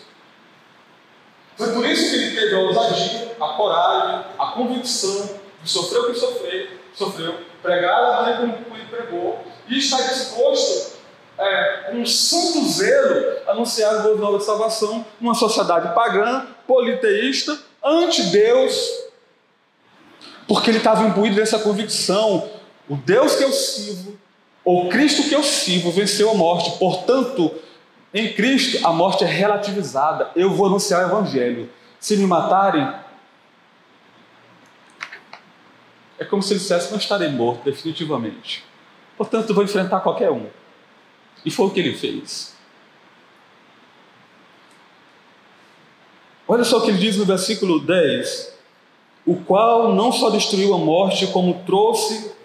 Speaker 1: Foi por isso que ele teve a ousadia, a coragem, a convicção de sofrer o que sofreu, sofreu pregar a maneira como ele pregou e estar disposto, é, com santo zelo, a anunciar boas novas de salvação numa sociedade pagã, politeísta, anti-Deus, porque ele estava imbuído dessa convicção: o Deus que eu sirvo o Cristo que eu sirvo venceu a morte, portanto, em Cristo a morte é relativizada. Eu vou anunciar o Evangelho. Se me matarem, é como se ele dissesse: não estarei morto, definitivamente. Portanto, vou enfrentar qualquer um. E foi o que ele fez. Olha só o que ele diz no versículo 10: O qual não só destruiu a morte, como trouxe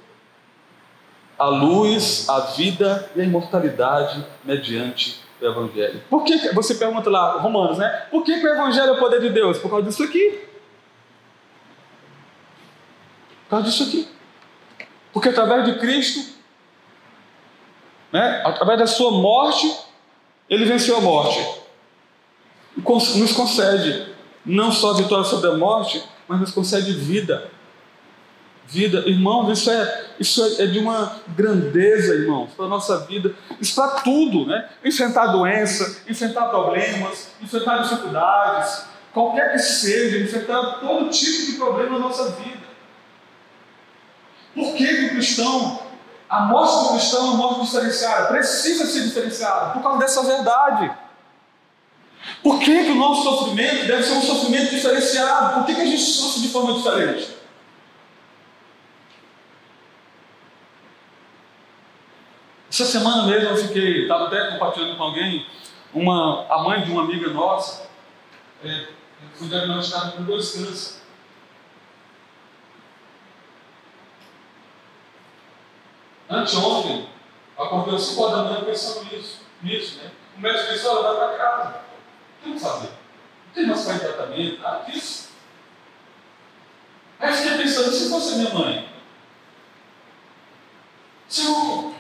Speaker 1: a luz, a vida e a imortalidade mediante o Evangelho. Por que, você pergunta lá, Romanos, né? Por que, que o Evangelho é o poder de Deus? Por causa disso aqui. Por causa disso aqui. Porque através de Cristo, né, através da sua morte, ele venceu a morte. Nos concede não só a vitória sobre a morte, mas nos concede vida vida. Irmãos, isso é, isso é de uma grandeza, irmãos, para a nossa vida. Isso para tudo, né? Enfrentar doença, enfrentar problemas, enfrentar dificuldades, qualquer que seja, enfrentar todo tipo de problema na nossa vida. Por que, que o cristão, a morte do cristão é uma morte diferenciada? Precisa ser diferenciada por causa dessa verdade. Por que, que o nosso sofrimento deve ser um sofrimento diferenciado? Por que, que a gente sofre de forma diferente? Essa semana mesmo eu fiquei, estava até compartilhando com alguém, uma, a mãe de uma amiga nossa, é, foi diagnosticada com dois cânceres. Anteontem, acordei às 5 horas da manhã pensando nisso, nisso, né? O médico disse, olha, vai para casa. O que eu fazer? Não tem mais para tratamento, nada disso. Aí eu fiquei pensando, se fosse minha mãe? Senhor,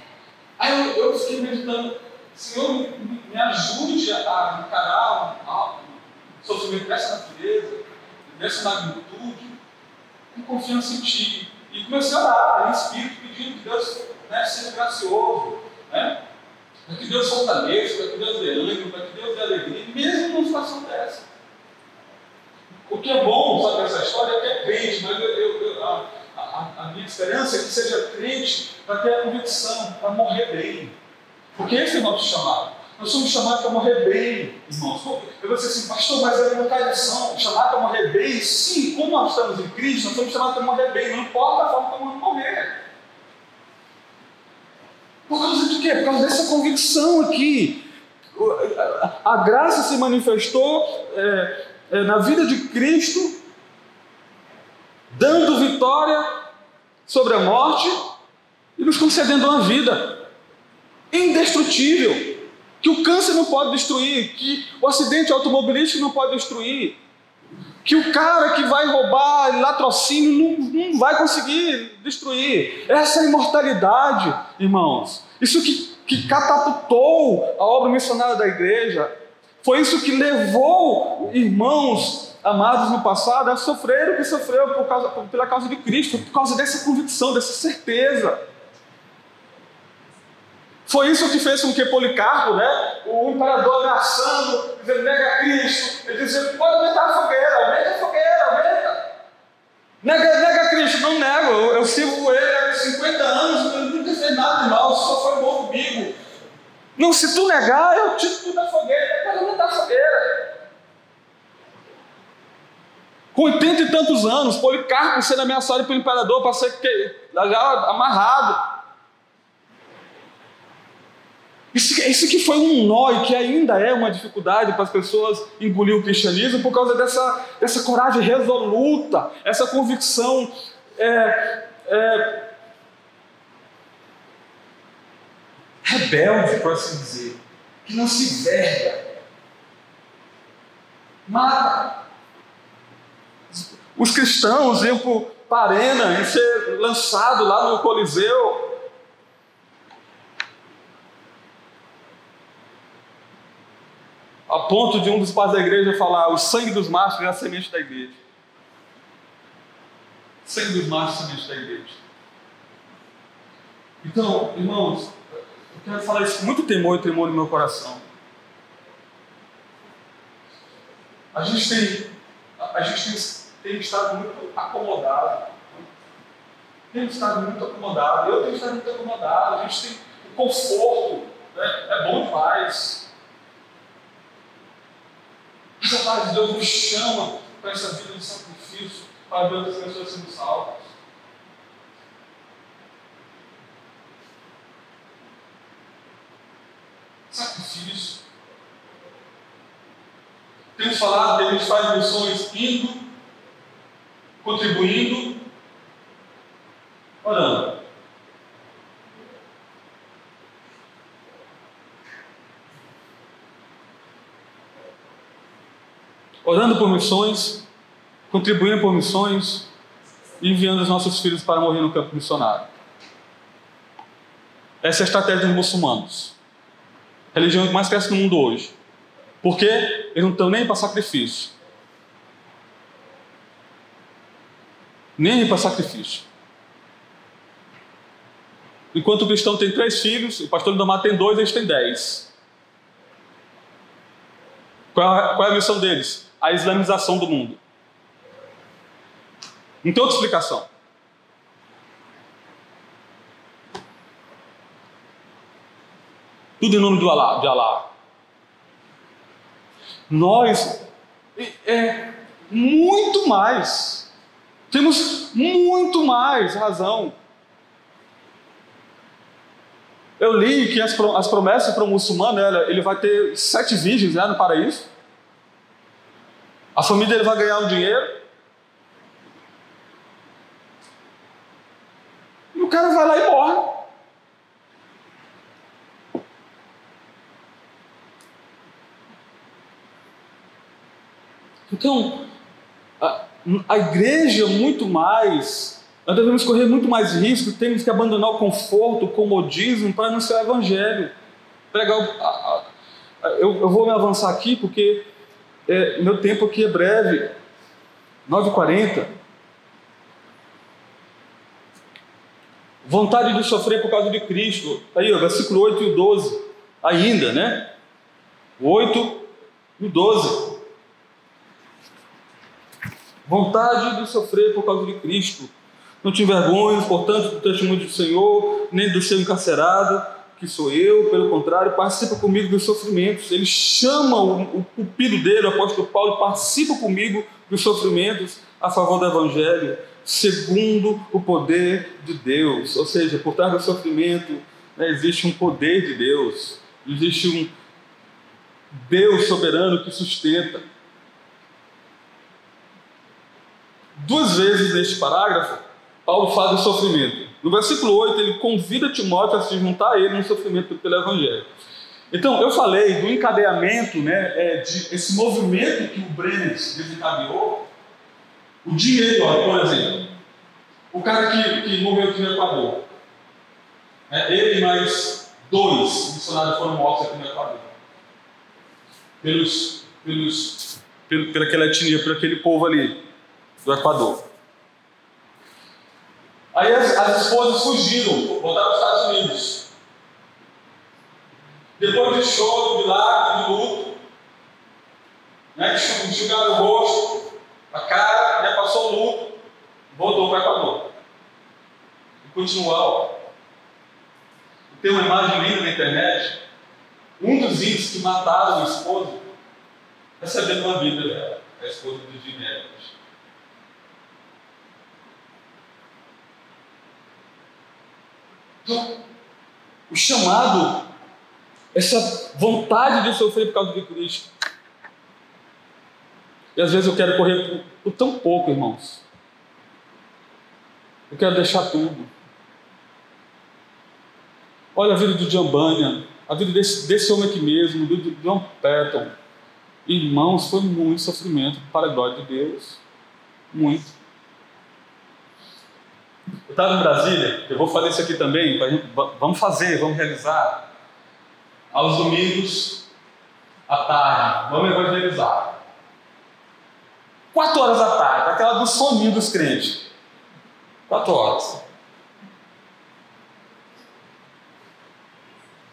Speaker 1: aí eu, eu fiquei meditando, Senhor, me, me ajude a encarar um, um sofrimento dessa natureza, dessa magnitude, com confiança em Ti. E comecei a orar em espírito, pedindo que Deus né, seja gracioso, né? para que Deus fortaleça, para que Deus dê ânimo, para que Deus dê alegria, mesmo numa situação dessa. O que é bom, sabe, essa história é que é crente, mas eu, eu, eu, a, minha esperança é que seja crente para ter a convicção, para morrer bem. Porque esse é o nosso chamado. Nós somos chamados para morrer bem, irmãos. Eu vou dizer assim, pastor, mas é uma tradição. Chamado para morrer bem, sim, como nós estamos em Cristo, nós somos chamados para morrer bem, não importa a forma como vamos morrer. Por causa de quê? Por causa dessa convicção aqui. A graça se manifestou é, é, na vida de Cristo, dando vitória sobre a morte e nos concedendo uma vida indestrutível, que o câncer não pode destruir, que o acidente automobilístico não pode destruir, que o cara que vai roubar latrocínio não, não vai conseguir destruir. Essa é imortalidade, irmãos. Isso que, que catapultou a obra missionária da igreja. Foi isso que levou irmãos amados no passado a sofrer o que sofreu por causa, pela causa de Cristo, por causa dessa convicção, dessa certeza. Foi isso que fez com que Policarpo, né, o imperador ameaçando, dizendo, nega Cristo, ele dizia, pode aumentar a fogueira, aumenta a fogueira, aumenta. Nega, nega Cristo, não nego, eu, eu sirvo ele há 50 anos, ele nunca fez nada de mal, só foi bom comigo. Não, se tu negar, eu tiro tudo da fogueira, pode aumentar a fogueira. Com 80 e tantos anos, Policarpo sendo ameaçado pelo imperador para ser já amarrado. Isso, isso que foi um nó e que ainda é uma dificuldade para as pessoas engolir o cristianismo por causa dessa, dessa coragem resoluta, essa convicção é, é, rebelde, por assim dizer, que não se verga, mata. Os cristãos iam para a arena e ser lançado lá no Coliseu a ponto de um dos pais da igreja falar: o sangue dos machos é a semente da igreja. Sangue dos machos é a semente da igreja. Então, irmãos, eu quero falar isso com muito temor e temor no meu coração. A gente tem, a gente tem, tem estado muito acomodado. Tem estado muito acomodado. Eu tenho estado muito acomodado. A gente tem o conforto. Né? É bom demais. Essa paz de Deus nos chama para essa vida de sacrifício, para ver outras pessoas sendo salvas. Sacrifício. Temos falado que a gente faz missões indo, contribuindo, orando. orando por missões, contribuindo por missões enviando os nossos filhos para morrer no campo missionário. Essa é a estratégia dos muçulmanos. A religião que mais cresce no mundo hoje. Porque eles não estão nem para sacrifício. Nem para sacrifício. Enquanto o cristão tem três filhos, o pastor Lindomar tem dois, eles têm dez. Qual é, qual é a missão deles? a islamização do mundo. Não tem outra explicação. Tudo em nome do Allah, de Allah. Nós é muito mais. Temos muito mais razão. Eu li que as, promessas para o muçulmano, né, ele vai ter sete virgens né, no paraíso. A família dele vai ganhar o dinheiro. E o cara vai lá e morre. Então, a igreja muito mais, nós devemos correr muito mais risco, temos que abandonar o conforto, o comodismo para anunciar o evangelho. Pregar eu, eu, vou me avançar aqui porque é, meu tempo aqui é breve. 9h40. Vontade de sofrer por causa de Cristo. Aí, ó, versículo 8 e 12. Ainda, né? 8 e 12. Vontade de sofrer por causa de Cristo. Não te envergonhes, portanto, do testemunho do Senhor, nem do seu encarcerado, que sou eu, pelo contrário, participa comigo dos sofrimentos. Ele chama o, o pupido dele, o apóstolo Paulo, participa comigo dos sofrimentos a favor do Evangelho, segundo o poder de Deus. Ou seja, por trás do sofrimento né, existe um poder de Deus, existe um Deus soberano que sustenta. Duas vezes neste parágrafo, Paulo fala do sofrimento. No versículo 8, ele convida Timóteo a se juntar a ele no sofrimento pelo Evangelho. Então, eu falei do encadeamento, né, é, de esse movimento que o Brenner desencadeou. O dinheiro, ó, por exemplo. O cara que, que morreu aqui no Equador. É, ele mais dois missionários foram mortos aqui no Equador. Pelos, pelos, pelo, pela etnia, por aquele povo ali do Equador. Aí as, as esposas fugiram, voltaram para os Estados Unidos. Depois de choro, de lágrimas, de luto, né, enxugaram o rosto, a cara, né, passou o luto, voltou para o Equador. E continuou. Tem uma imagem linda na internet. Um dos índios que mataram a esposa, recebendo uma vida dela, a esposa de Jim o chamado, essa vontade de sofrer por causa de Cristo. E às vezes eu quero correr por, por tão pouco, irmãos. Eu quero deixar tudo. Olha a vida do John Bunyan, a vida desse, desse homem aqui mesmo, do, do John Patton. Irmãos, foi muito sofrimento para a glória de Deus. Muito. Eu estava em Brasília, eu vou fazer isso aqui também, vamos fazer, vamos realizar. Aos domingos, à tarde, vamos evangelizar. Quatro horas da tarde, aquela do soninho dos crentes. Quatro horas.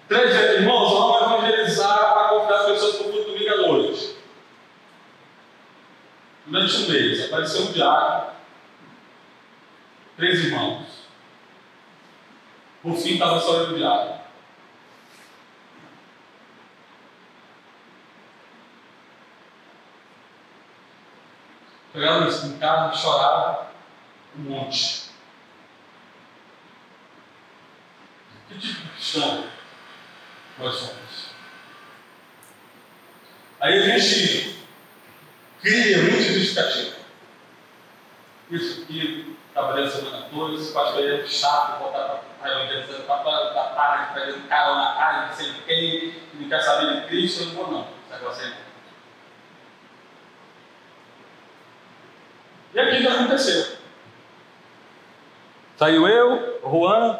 Speaker 1: Três irmãos, vamos evangelizar para convidar as pessoas para o culto domingo à noite. Durante um mês, apareceu um diácono três irmãos. Por fim, estava só eu o diabo. Pegava em casa e chorava um monte. Que tipo de cristão nós somos? Aí a gente cria muita justificativa. Isso, aquilo, trabalhando semana toda, esse pastor é chato, botar para organizando 4 horas da tarde, pegando carro na cara, não sei quem, não quer saber de Cristo, eu não vou não. Sabe você? E aqui já aconteceu. Saiu eu, Juan,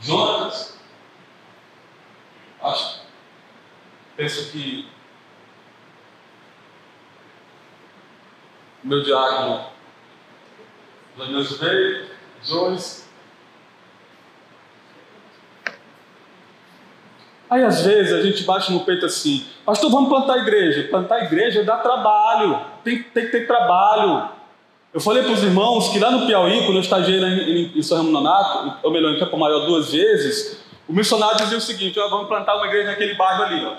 Speaker 1: Jonas. Acho, penso que meu diácono Lanhoso veio, Jones. Aí às vezes a gente bate no peito assim, pastor, vamos plantar a igreja. Plantar a igreja dá trabalho, tem, tem que ter trabalho. Eu falei para os irmãos que lá no Piauí, quando eu estagiei em, em São Ramo Nonato, ou melhor, em Campo Maior duas vezes, o missionário dizia o seguinte: ó, vamos plantar uma igreja naquele bairro ali. Ó.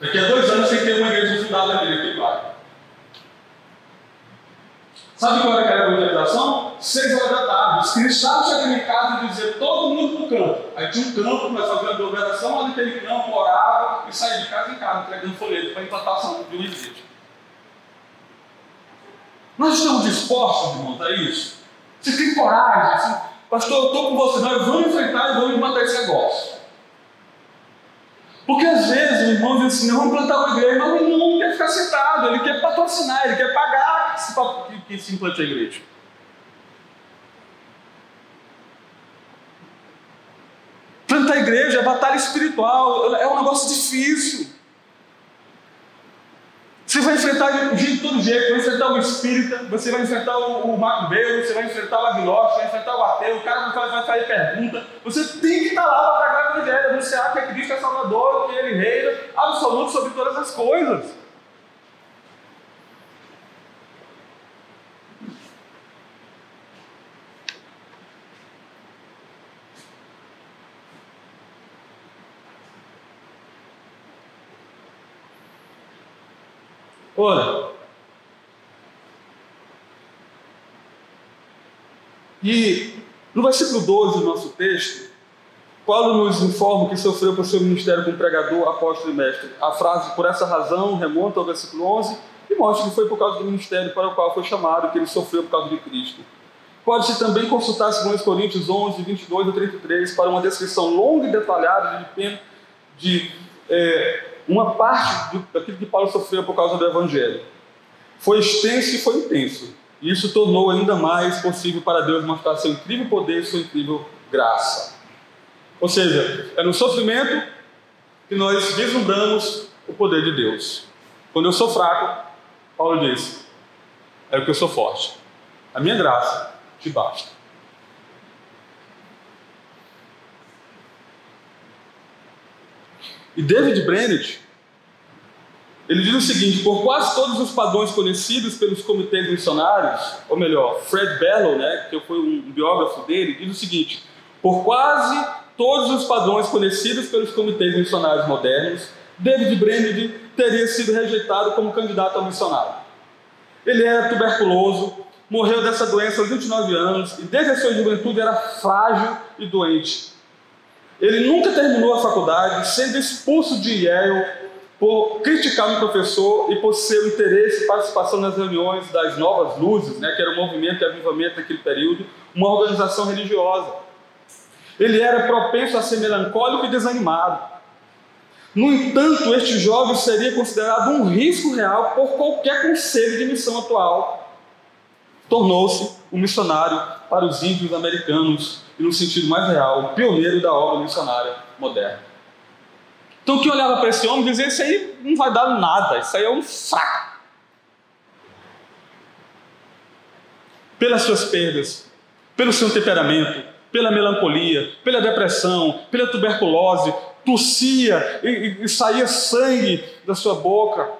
Speaker 1: Daqui a dois anos tem que ter uma igreja fundada naquele bairro. Sabe qual era a evangelização? Seis horas da tarde. Os cristãos chegam em casa e diziam todo mundo para o campo. Aí tinha um campo, nós a aglomeração lá naquele campo, orava e saía de casa em casa, entregando folheto para implantação de igreja. Nós estamos dispostos, irmãos, a isso? Você tem coragem? Assim, Pastor, eu estou com você, nós vamos enfrentar e vamos matar esse negócio. Porque às vezes o irmão diz assim, vamos plantar uma igreja, mas não quer ficar sentado, ele quer patrocinar, ele quer pagar que, que se implante a igreja. Plantar a igreja é batalha espiritual, é um negócio difícil. Você vai enfrentar de todo jeito, vai enfrentar o espírita, você vai enfrentar o, o macumbeiro, você vai enfrentar o agnóstico, vai enfrentar o ateu, o cara vai, vai fazer pergunta. Você tem que estar lá para pregar o evangelho, anunciar que é Cristo é Salvador, que Ele reina absoluto sobre todas as coisas. Ora, e no versículo 12 do nosso texto, Paulo nos informa que sofreu por seu ministério como pregador, apóstolo e mestre. A frase, por essa razão, remonta ao versículo 11 e mostra que foi por causa do ministério para o qual foi chamado, que ele sofreu por causa de Cristo. Pode-se também consultar 2 Coríntios 11, 22 a 33, para uma descrição longa e detalhada de, de é, uma parte daquilo que Paulo sofreu por causa do Evangelho. Foi extenso e foi intenso. E isso tornou ainda mais possível para Deus mostrar seu incrível poder e sua incrível graça. Ou seja, é no sofrimento que nós vislumbramos o poder de Deus. Quando eu sou fraco, Paulo diz, é o que eu sou forte. A minha graça te basta. E David Brennett, ele diz o seguinte: por quase todos os padrões conhecidos pelos comitês missionários, ou melhor, Fred Bellow, né, que foi um biógrafo dele, diz o seguinte: por quase todos os padrões conhecidos pelos comitês missionários modernos, David Brennett teria sido rejeitado como candidato a missionário. Ele era tuberculoso, morreu dessa doença aos 29 anos e desde a sua juventude era frágil e doente. Ele nunca terminou a faculdade, sendo expulso de Yale por criticar um professor e por seu interesse e participação nas reuniões das Novas Luzes, né, que era o movimento de avivamento naquele período, uma organização religiosa. Ele era propenso a ser melancólico e desanimado. No entanto, este jovem seria considerado um risco real por qualquer conselho de missão atual. Tornou-se um missionário para os índios americanos e, no sentido mais real, pioneiro da obra missionária moderna. Então, quem olhava para esse homem dizia: Isso aí não vai dar nada, isso aí é um fraco. Pelas suas perdas, pelo seu temperamento, pela melancolia, pela depressão, pela tuberculose, tossia e, e saía sangue da sua boca.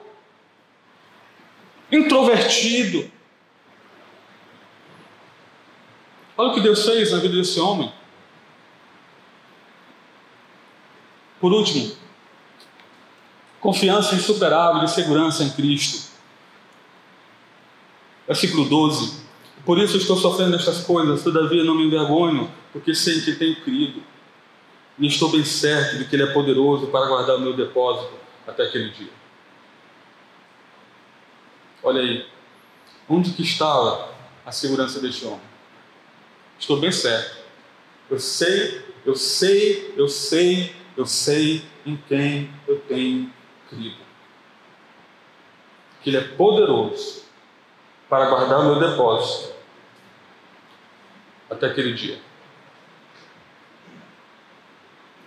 Speaker 1: Introvertido, Olha o que Deus fez na vida desse homem. Por último, confiança insuperável e segurança em Cristo. Versículo 12. Por isso estou sofrendo estas coisas, todavia não me envergonho, porque sei que tenho crido. E estou bem certo de que Ele é poderoso para guardar o meu depósito até aquele dia. Olha aí, onde que estava a segurança deste homem? Estou bem certo. Eu sei, eu sei, eu sei, eu sei em quem eu tenho crido. Que Ele é poderoso para guardar o meu depósito até aquele dia.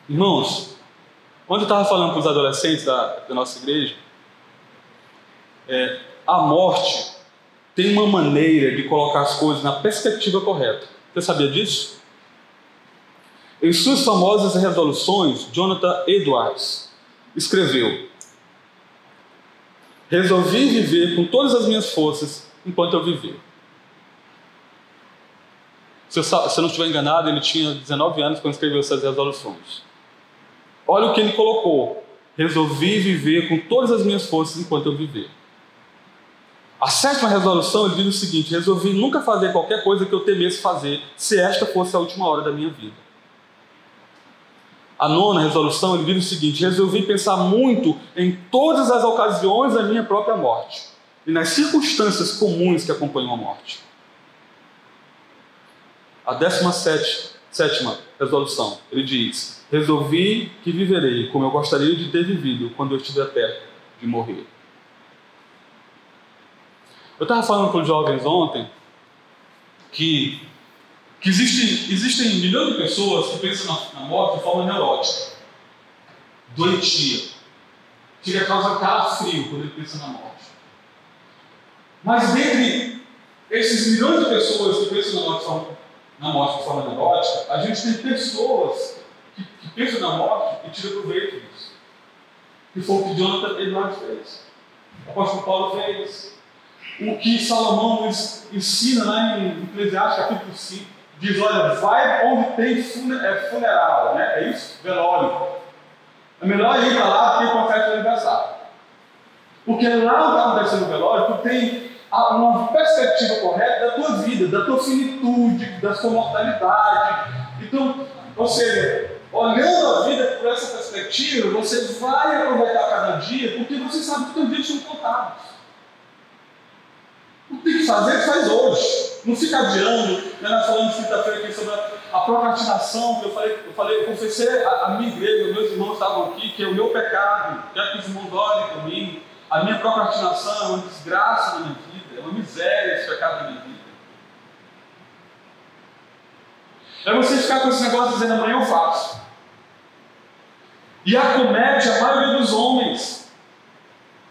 Speaker 1: Irmãos, quando eu estava falando com os adolescentes da, da nossa igreja, é, a morte tem uma maneira de colocar as coisas na perspectiva correta. Você sabia disso? Em suas famosas resoluções, Jonathan Edwards escreveu: Resolvi viver com todas as minhas forças enquanto eu viver. Se eu, se eu não estiver enganado, ele tinha 19 anos quando escreveu essas resoluções. Olha o que ele colocou: Resolvi viver com todas as minhas forças enquanto eu viver. A sétima resolução ele diz o seguinte: resolvi nunca fazer qualquer coisa que eu temesse fazer, se esta fosse a última hora da minha vida. A nona resolução ele diz o seguinte: resolvi pensar muito em todas as ocasiões da minha própria morte e nas circunstâncias comuns que acompanham a morte. A décima sétima resolução ele diz: resolvi que viverei como eu gostaria de ter vivido quando eu estiver perto de morrer. Eu estava falando com os jovens ontem que, que existe, existem milhões de pessoas que pensam na, na morte de forma neurótica, doentia. Chega a causar calafrio quando ele pensa na morte. Mas dentre esses milhões de pessoas que pensam na morte, na morte de forma neurótica, a gente tem pessoas que, que pensam na morte e tiram proveito disso. Que foi o que Jonathan Edwards fez. O apóstolo Paulo fez. O que Salomão ensina lá em Eclesiastes capítulo 5. Diz, olha, vai onde tem é, funeral, né? é isso? Velório. É melhor ir para lá do que qualquer aniversário. Porque lá onde acontece no velório, tu tem uma perspectiva correta da tua vida, da tua finitude, da tua mortalidade. Então, ou seja, olhando a vida por essa perspectiva, você vai aproveitar cada dia, porque você sabe que teus dias são contados. O que tem que fazer, faz hoje. Não fica adiando. Né? Nós falamos quinta-feira aqui sobre a, procrastinação, que eu falei, eu falei, eu confessei a, a minha igreja, meus irmãos estavam aqui, que é o meu pecado, quero que os irmãos por mim. A minha procrastinação é uma desgraça na minha vida é uma miséria esse pecado na minha vida. É você ficar com esse negócio dizendo amanhã eu faço. E acomete a maioria dos homens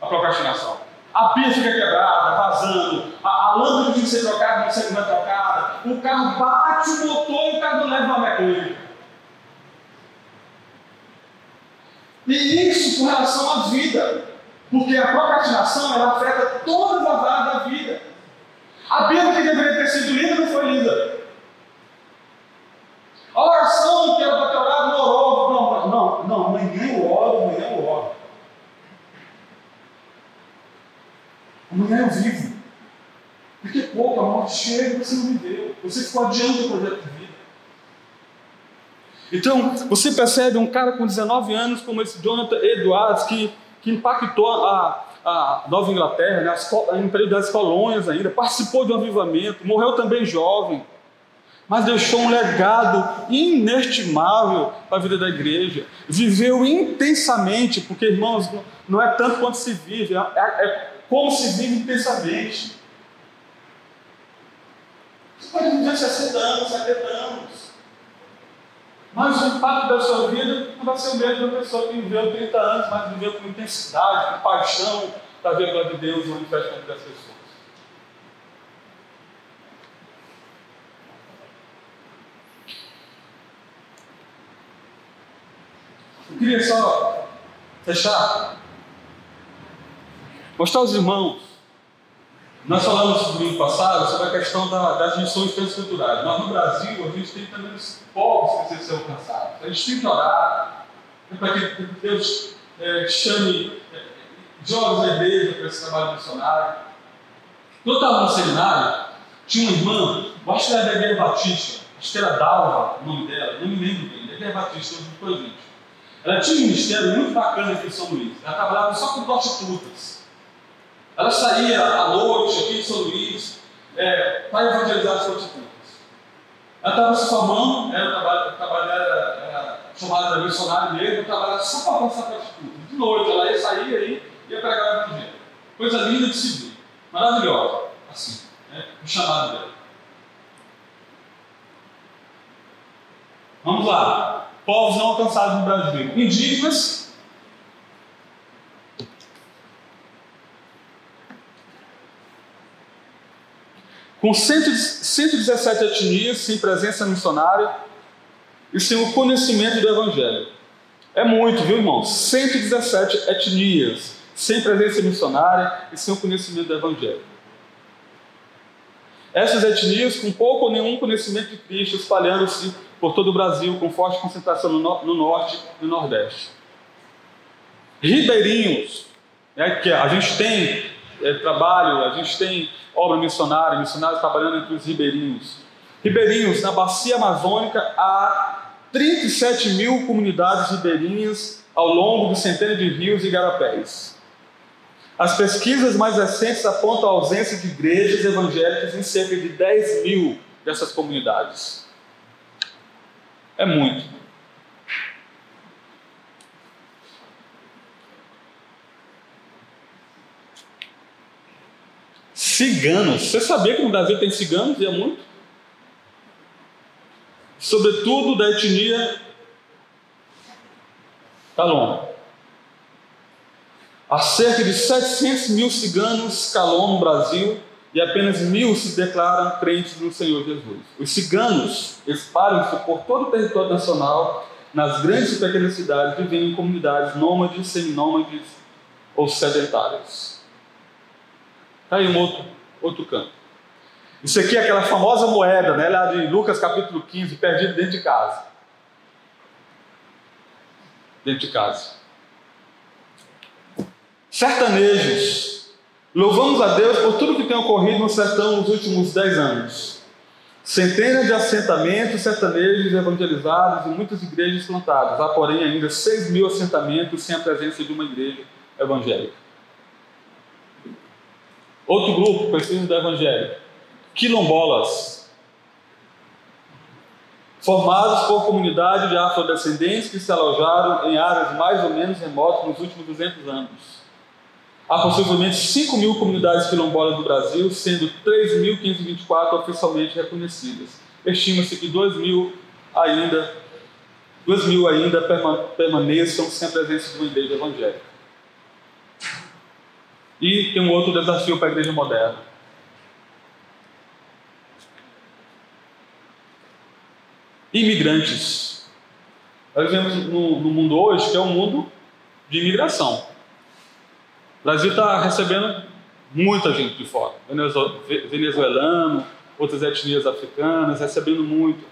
Speaker 1: a procrastinação. A pia fica quebrada, vazando, a, a lâmpada tem que ser trocada, não ser trocada, o carro bate o motor e o carro não leva uma mecânica. E isso com relação à vida. Porque a procrastinação ela afeta todas as áreas da vida. A Bíblia que deveria ter sido lida não foi lida. A oração que era para ter orado não orou. Não, não, não, amanhã eu oro, amanhã eu oro. Amanhã eu vivo. Porque pouco a morte chega e você não viveu. Você ficou adiante do projeto de vida. Então, você percebe um cara com 19 anos como esse Jonathan Edwards que que impactou a, a Nova Inglaterra, né, as, a das Colônias ainda, participou de um avivamento, morreu também jovem, mas deixou um legado inestimável para a vida da igreja. Viveu intensamente, porque, irmãos, não é tanto quanto se vive, é, é como se vive intensamente. Você pode viver 60 anos, 70 anos. Mas o impacto da sua vida não vai ser o mesmo da pessoa que viveu 30 anos, mas viveu com intensidade, com paixão para ver a glória de Deus manifestando das pessoas. Eu queria só fechar, mostrar aos irmãos nós falamos no domingo passado sobre a questão da, das missões transculturais. Nós no Brasil, a gente tem também os povos que precisam ser alcançados. A gente tem que orar para que Deus é, chame é, jovens da igreja para esse trabalho missionário. Quando eu estava no seminário, tinha uma irmã, eu acho que era Igreja Batista, acho que era Dalva o nome dela, não me lembro bem, Igreja Batista, depois gente. Ela tinha um ministério muito bacana aqui em São Luís. Ela trabalhava só com prostitutas. Ela saía à noite aqui em São Luís é, para evangelizar as prostitutas. Ela estava se formando, era trabalho, trabalho era, era chamada de missionária mesmo, trabalhava só para alcançar prostituta. De noite ela ia sair aí e ia pregar o evangelho. Coisa linda de se ver, maravilhosa, assim, né? o chamado dela. Vamos lá. Povos não alcançados no Brasil. Indígenas com 117 etnias sem presença missionária e sem o conhecimento do Evangelho. É muito, viu, irmão? 117 etnias sem presença missionária e sem o conhecimento do Evangelho. Essas etnias com pouco ou nenhum conhecimento de Cristo espalhando-se por todo o Brasil com forte concentração no, no norte e no nordeste. Ribeirinhos, né, que a gente tem é, trabalho, a gente tem obra missionária, missionários trabalhando entre os ribeirinhos. Ribeirinhos, na bacia amazônica, há 37 mil comunidades ribeirinhas ao longo de centenas de rios e garapés. As pesquisas mais recentes apontam a ausência de igrejas evangélicas em cerca de 10 mil dessas comunidades. É muito. Ciganos. Você sabia que no Brasil tem ciganos e é muito? Sobretudo da etnia Calon. Há cerca de 700 mil ciganos Calon no Brasil e apenas mil se declaram crentes no Senhor Jesus. Os ciganos espalham-se por todo o território nacional, nas grandes e pequenas cidades, vivendo em comunidades nômades, seminômades ou sedentárias. Está aí um outro, outro canto. Isso aqui é aquela famosa moeda, né, lá de Lucas capítulo 15, perdida dentro de casa. Dentro de casa. Sertanejos Louvamos a Deus por tudo que tem ocorrido no sertão nos últimos dez anos. Centenas de assentamentos sertanejos evangelizados e muitas igrejas plantadas. Há, porém, ainda seis mil assentamentos sem a presença de uma igreja evangélica. Outro grupo precisa do evangelho. Quilombolas. Formados por comunidade de afrodescendentes que se alojaram em áreas mais ou menos remotas nos últimos 200 anos. Há possivelmente 5 mil comunidades quilombolas no Brasil, sendo 3.524 oficialmente reconhecidas. Estima-se que 2 mil ainda, 2 mil ainda permaneçam sem a presença de uma igreja evangélica. E tem um outro desafio para a igreja moderna. Imigrantes. Nós vivemos no, no mundo hoje que é um mundo de imigração. O Brasil está recebendo muita gente de fora, venezuelano, outras etnias africanas, recebendo muito.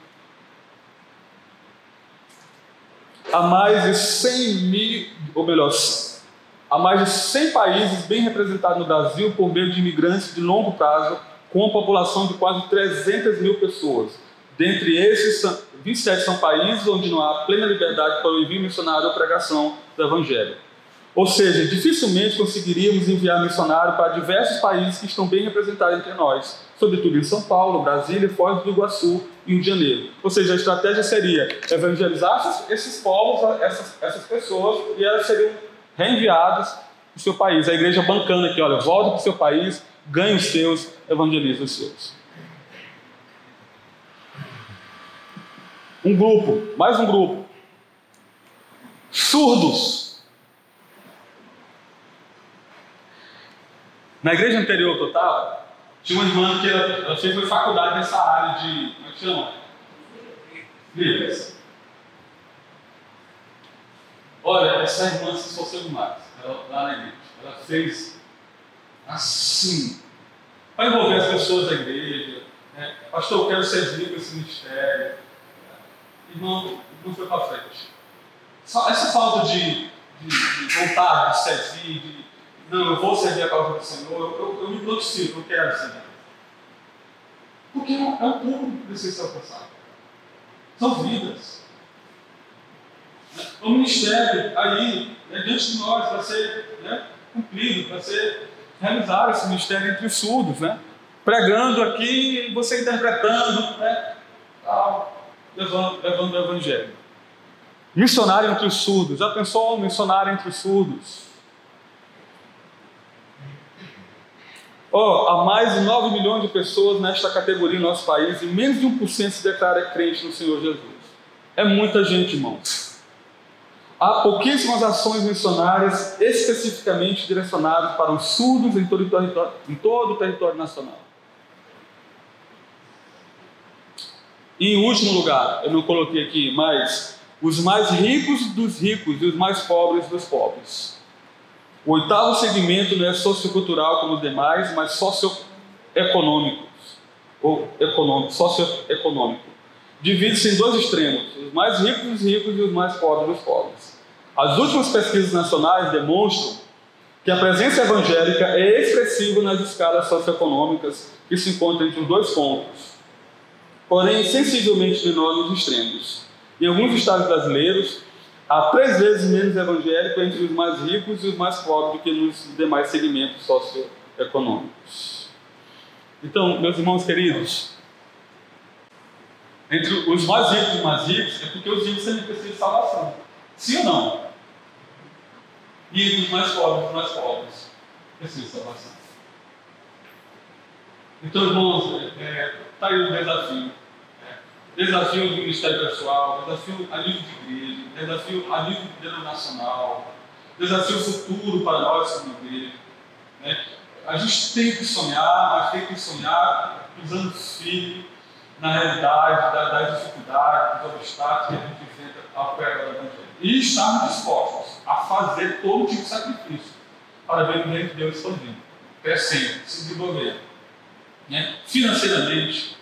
Speaker 1: Há mais de 100 mil, ou melhor, há mais de 100 países bem representados no Brasil por meio de imigrantes de longo prazo, com uma população de quase 300 mil pessoas. Dentre esses, 27 são países onde não há plena liberdade para o envio missionário ou pregação do Evangelho. Ou seja, dificilmente conseguiríamos enviar missionário para diversos países que estão bem representados entre nós, sobretudo em São Paulo, Brasília, Foz do Iguaçu e Rio de Janeiro. Ou seja, a estratégia seria evangelizar esses povos, essas, essas pessoas, e elas seriam reenviadas para o seu país. A igreja bancando aqui, olha, volta para o seu país, ganha os seus, evangeliza os seus. Um grupo, mais um grupo. Surdos Na igreja anterior que eu estava, tinha uma irmã que ela, ela fez faculdade nessa área de. Como é que chama? Libras. Olha, essa irmã se esforçou demais, ela, lá na igreja. Ela fez assim, para envolver as pessoas da igreja. Né? Pastor, eu quero servir com esse ministério. Irmão, não foi para frente. Essa falta de, de, de vontade de servir, de não, eu vou servir a causa do Senhor, eu, eu, me prontifico, eu quero servir. Porque é um público que precisa ser alcançado. São vidas. O ministério aí, é diante de nós, para ser né, cumprido, para ser realizado esse ministério entre os surdos, né? Pregando aqui, você interpretando, né? Tal, levando, levando o evangelho. Missionário entre os surdos. Já pensou missionário entre os surdos? Oh, há mais de 9 milhões de pessoas nesta categoria no nosso país e menos de 1% se declara crente no Senhor Jesus. É muita gente, irmãos. Há pouquíssimas ações missionárias especificamente direcionadas para os surdos em todo, o em todo o território nacional. E em último lugar, eu não coloquei aqui, mas os mais ricos dos ricos e os mais pobres dos pobres. O oitavo segmento não é sociocultural como os demais, mas socioeconômico. Ou econômico, socioeconômico. Divide-se em dois extremos, os mais ricos dos ricos e os mais pobres dos pobres. As últimas pesquisas nacionais demonstram que a presença evangélica é expressiva nas escalas socioeconômicas que se encontram entre os dois pontos, porém sensivelmente menor nos extremos. Em alguns estados brasileiros, há três vezes menos evangélico entre os mais ricos e os mais pobres do que nos demais segmentos socioeconômicos. Então, meus irmãos queridos, entre os mais ricos e os mais ricos, é porque os ricos sempre precisam de salvação. Sim ou não? E os mais pobres os mais pobres, precisam de salvação. Então, irmãos, está é, tá aí o desafio. É, desafio do ministério pessoal, desafio a nível de igreja, desafio a nível denominacional, desafio futuro para nós como igreja. Né? A gente tem que sonhar, mas tem que sonhar usando firme na realidade da, das dificuldades, dos obstáculos que a gente enfrenta ao pregar o Evangelho. E estarmos dispostos a fazer todo tipo de sacrifício para ver o reino de Deus expandindo, crescendo, se desenvolvendo. Né? Financeiramente,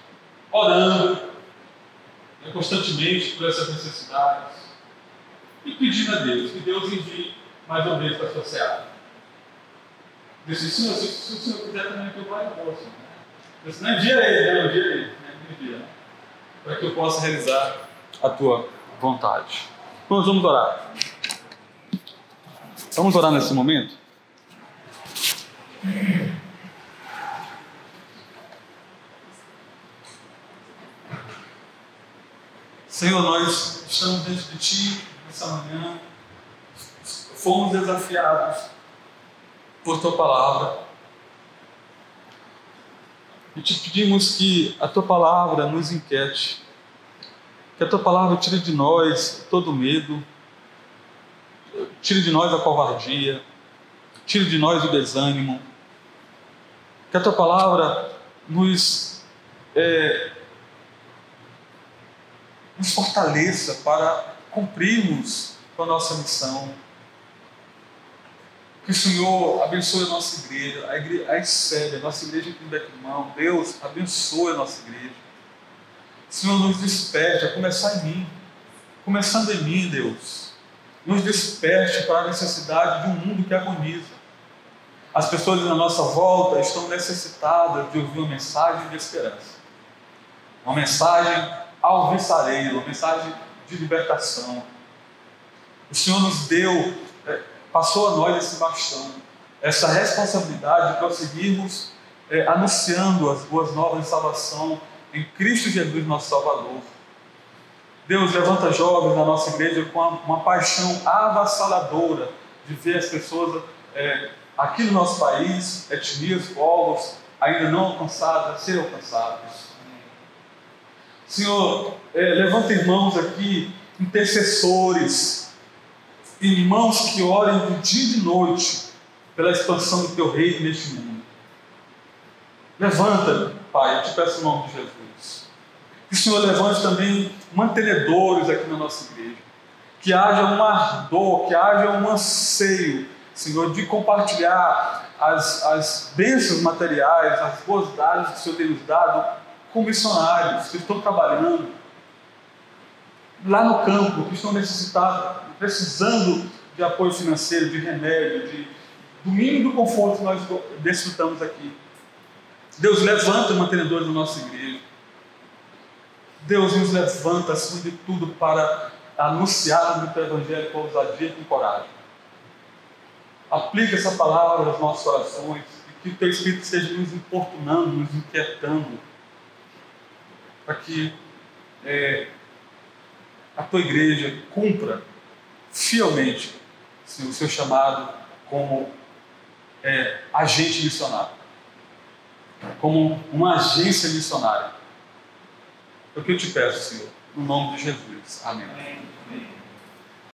Speaker 1: orando né? constantemente por essas necessidades e pedindo a Deus que Deus envie mais ou menos para a sua seara. Disse, Senhor, se, o Senhor quiser também que eu vá, eu posso. Né? Disse, não envia ele, não envia ele. Para que eu possa realizar a tua vontade. Nós vamos orar. Vamos orar nesse momento? Senhor, nós estamos diante de Ti nessa manhã, fomos desafiados por Tua palavra e te pedimos que a Tua palavra nos inquiete, que a Tua palavra tire de nós todo medo, tire de nós a covardia, tire de nós o desânimo. Que a tua palavra nos, é, nos fortaleça para cumprirmos com a nossa missão. Que o Senhor abençoe a nossa igreja, a, igreja, a ICEB, a nossa igreja aqui em Betrimão. Deus abençoe a nossa igreja. Senhor, nos desperte, a começar em mim. Começando em mim, Deus nos desperte para a necessidade de um mundo que agoniza. As pessoas na nossa volta estão necessitadas de ouvir uma mensagem de esperança, uma mensagem alvissareira, uma mensagem de libertação. O Senhor nos deu, é, passou a nós esse bastão, essa responsabilidade de prosseguirmos é, anunciando as boas novas de salvação em Cristo Jesus, nosso Salvador Deus levanta jovens na nossa igreja com uma, uma paixão avassaladora de ver as pessoas é, aqui no nosso país, etnias, povos ainda não alcançadas, serem alcançadas. Senhor, é, levanta irmãos aqui, intercessores, irmãos que orem de dia e de noite pela expansão do teu reino neste mundo. Levanta, Pai, eu te peço em nome de Jesus. Que o Senhor levante também mantenedores aqui na nossa igreja. Que haja um ardor, que haja um anseio, Senhor, de compartilhar as, as bênçãos materiais, as boas dádivas que o Senhor tem nos dado com missionários que estão trabalhando lá no campo, que estão necessitados, precisando de apoio financeiro, de remédio, de, do mínimo do conforto que nós desfrutamos aqui. Deus levanta mantenedores da nossa igreja. Deus nos levanta, acima de tudo, para anunciar o Evangelho com ousadia e com coragem. Aplica essa palavra aos nossos corações e que o teu Espírito esteja nos importunando, nos inquietando, para que é, a tua igreja cumpra fielmente o seu chamado como é, agente missionário, como uma agência missionária é o que eu te peço, Senhor, no nome de Jesus. Amém. Amém.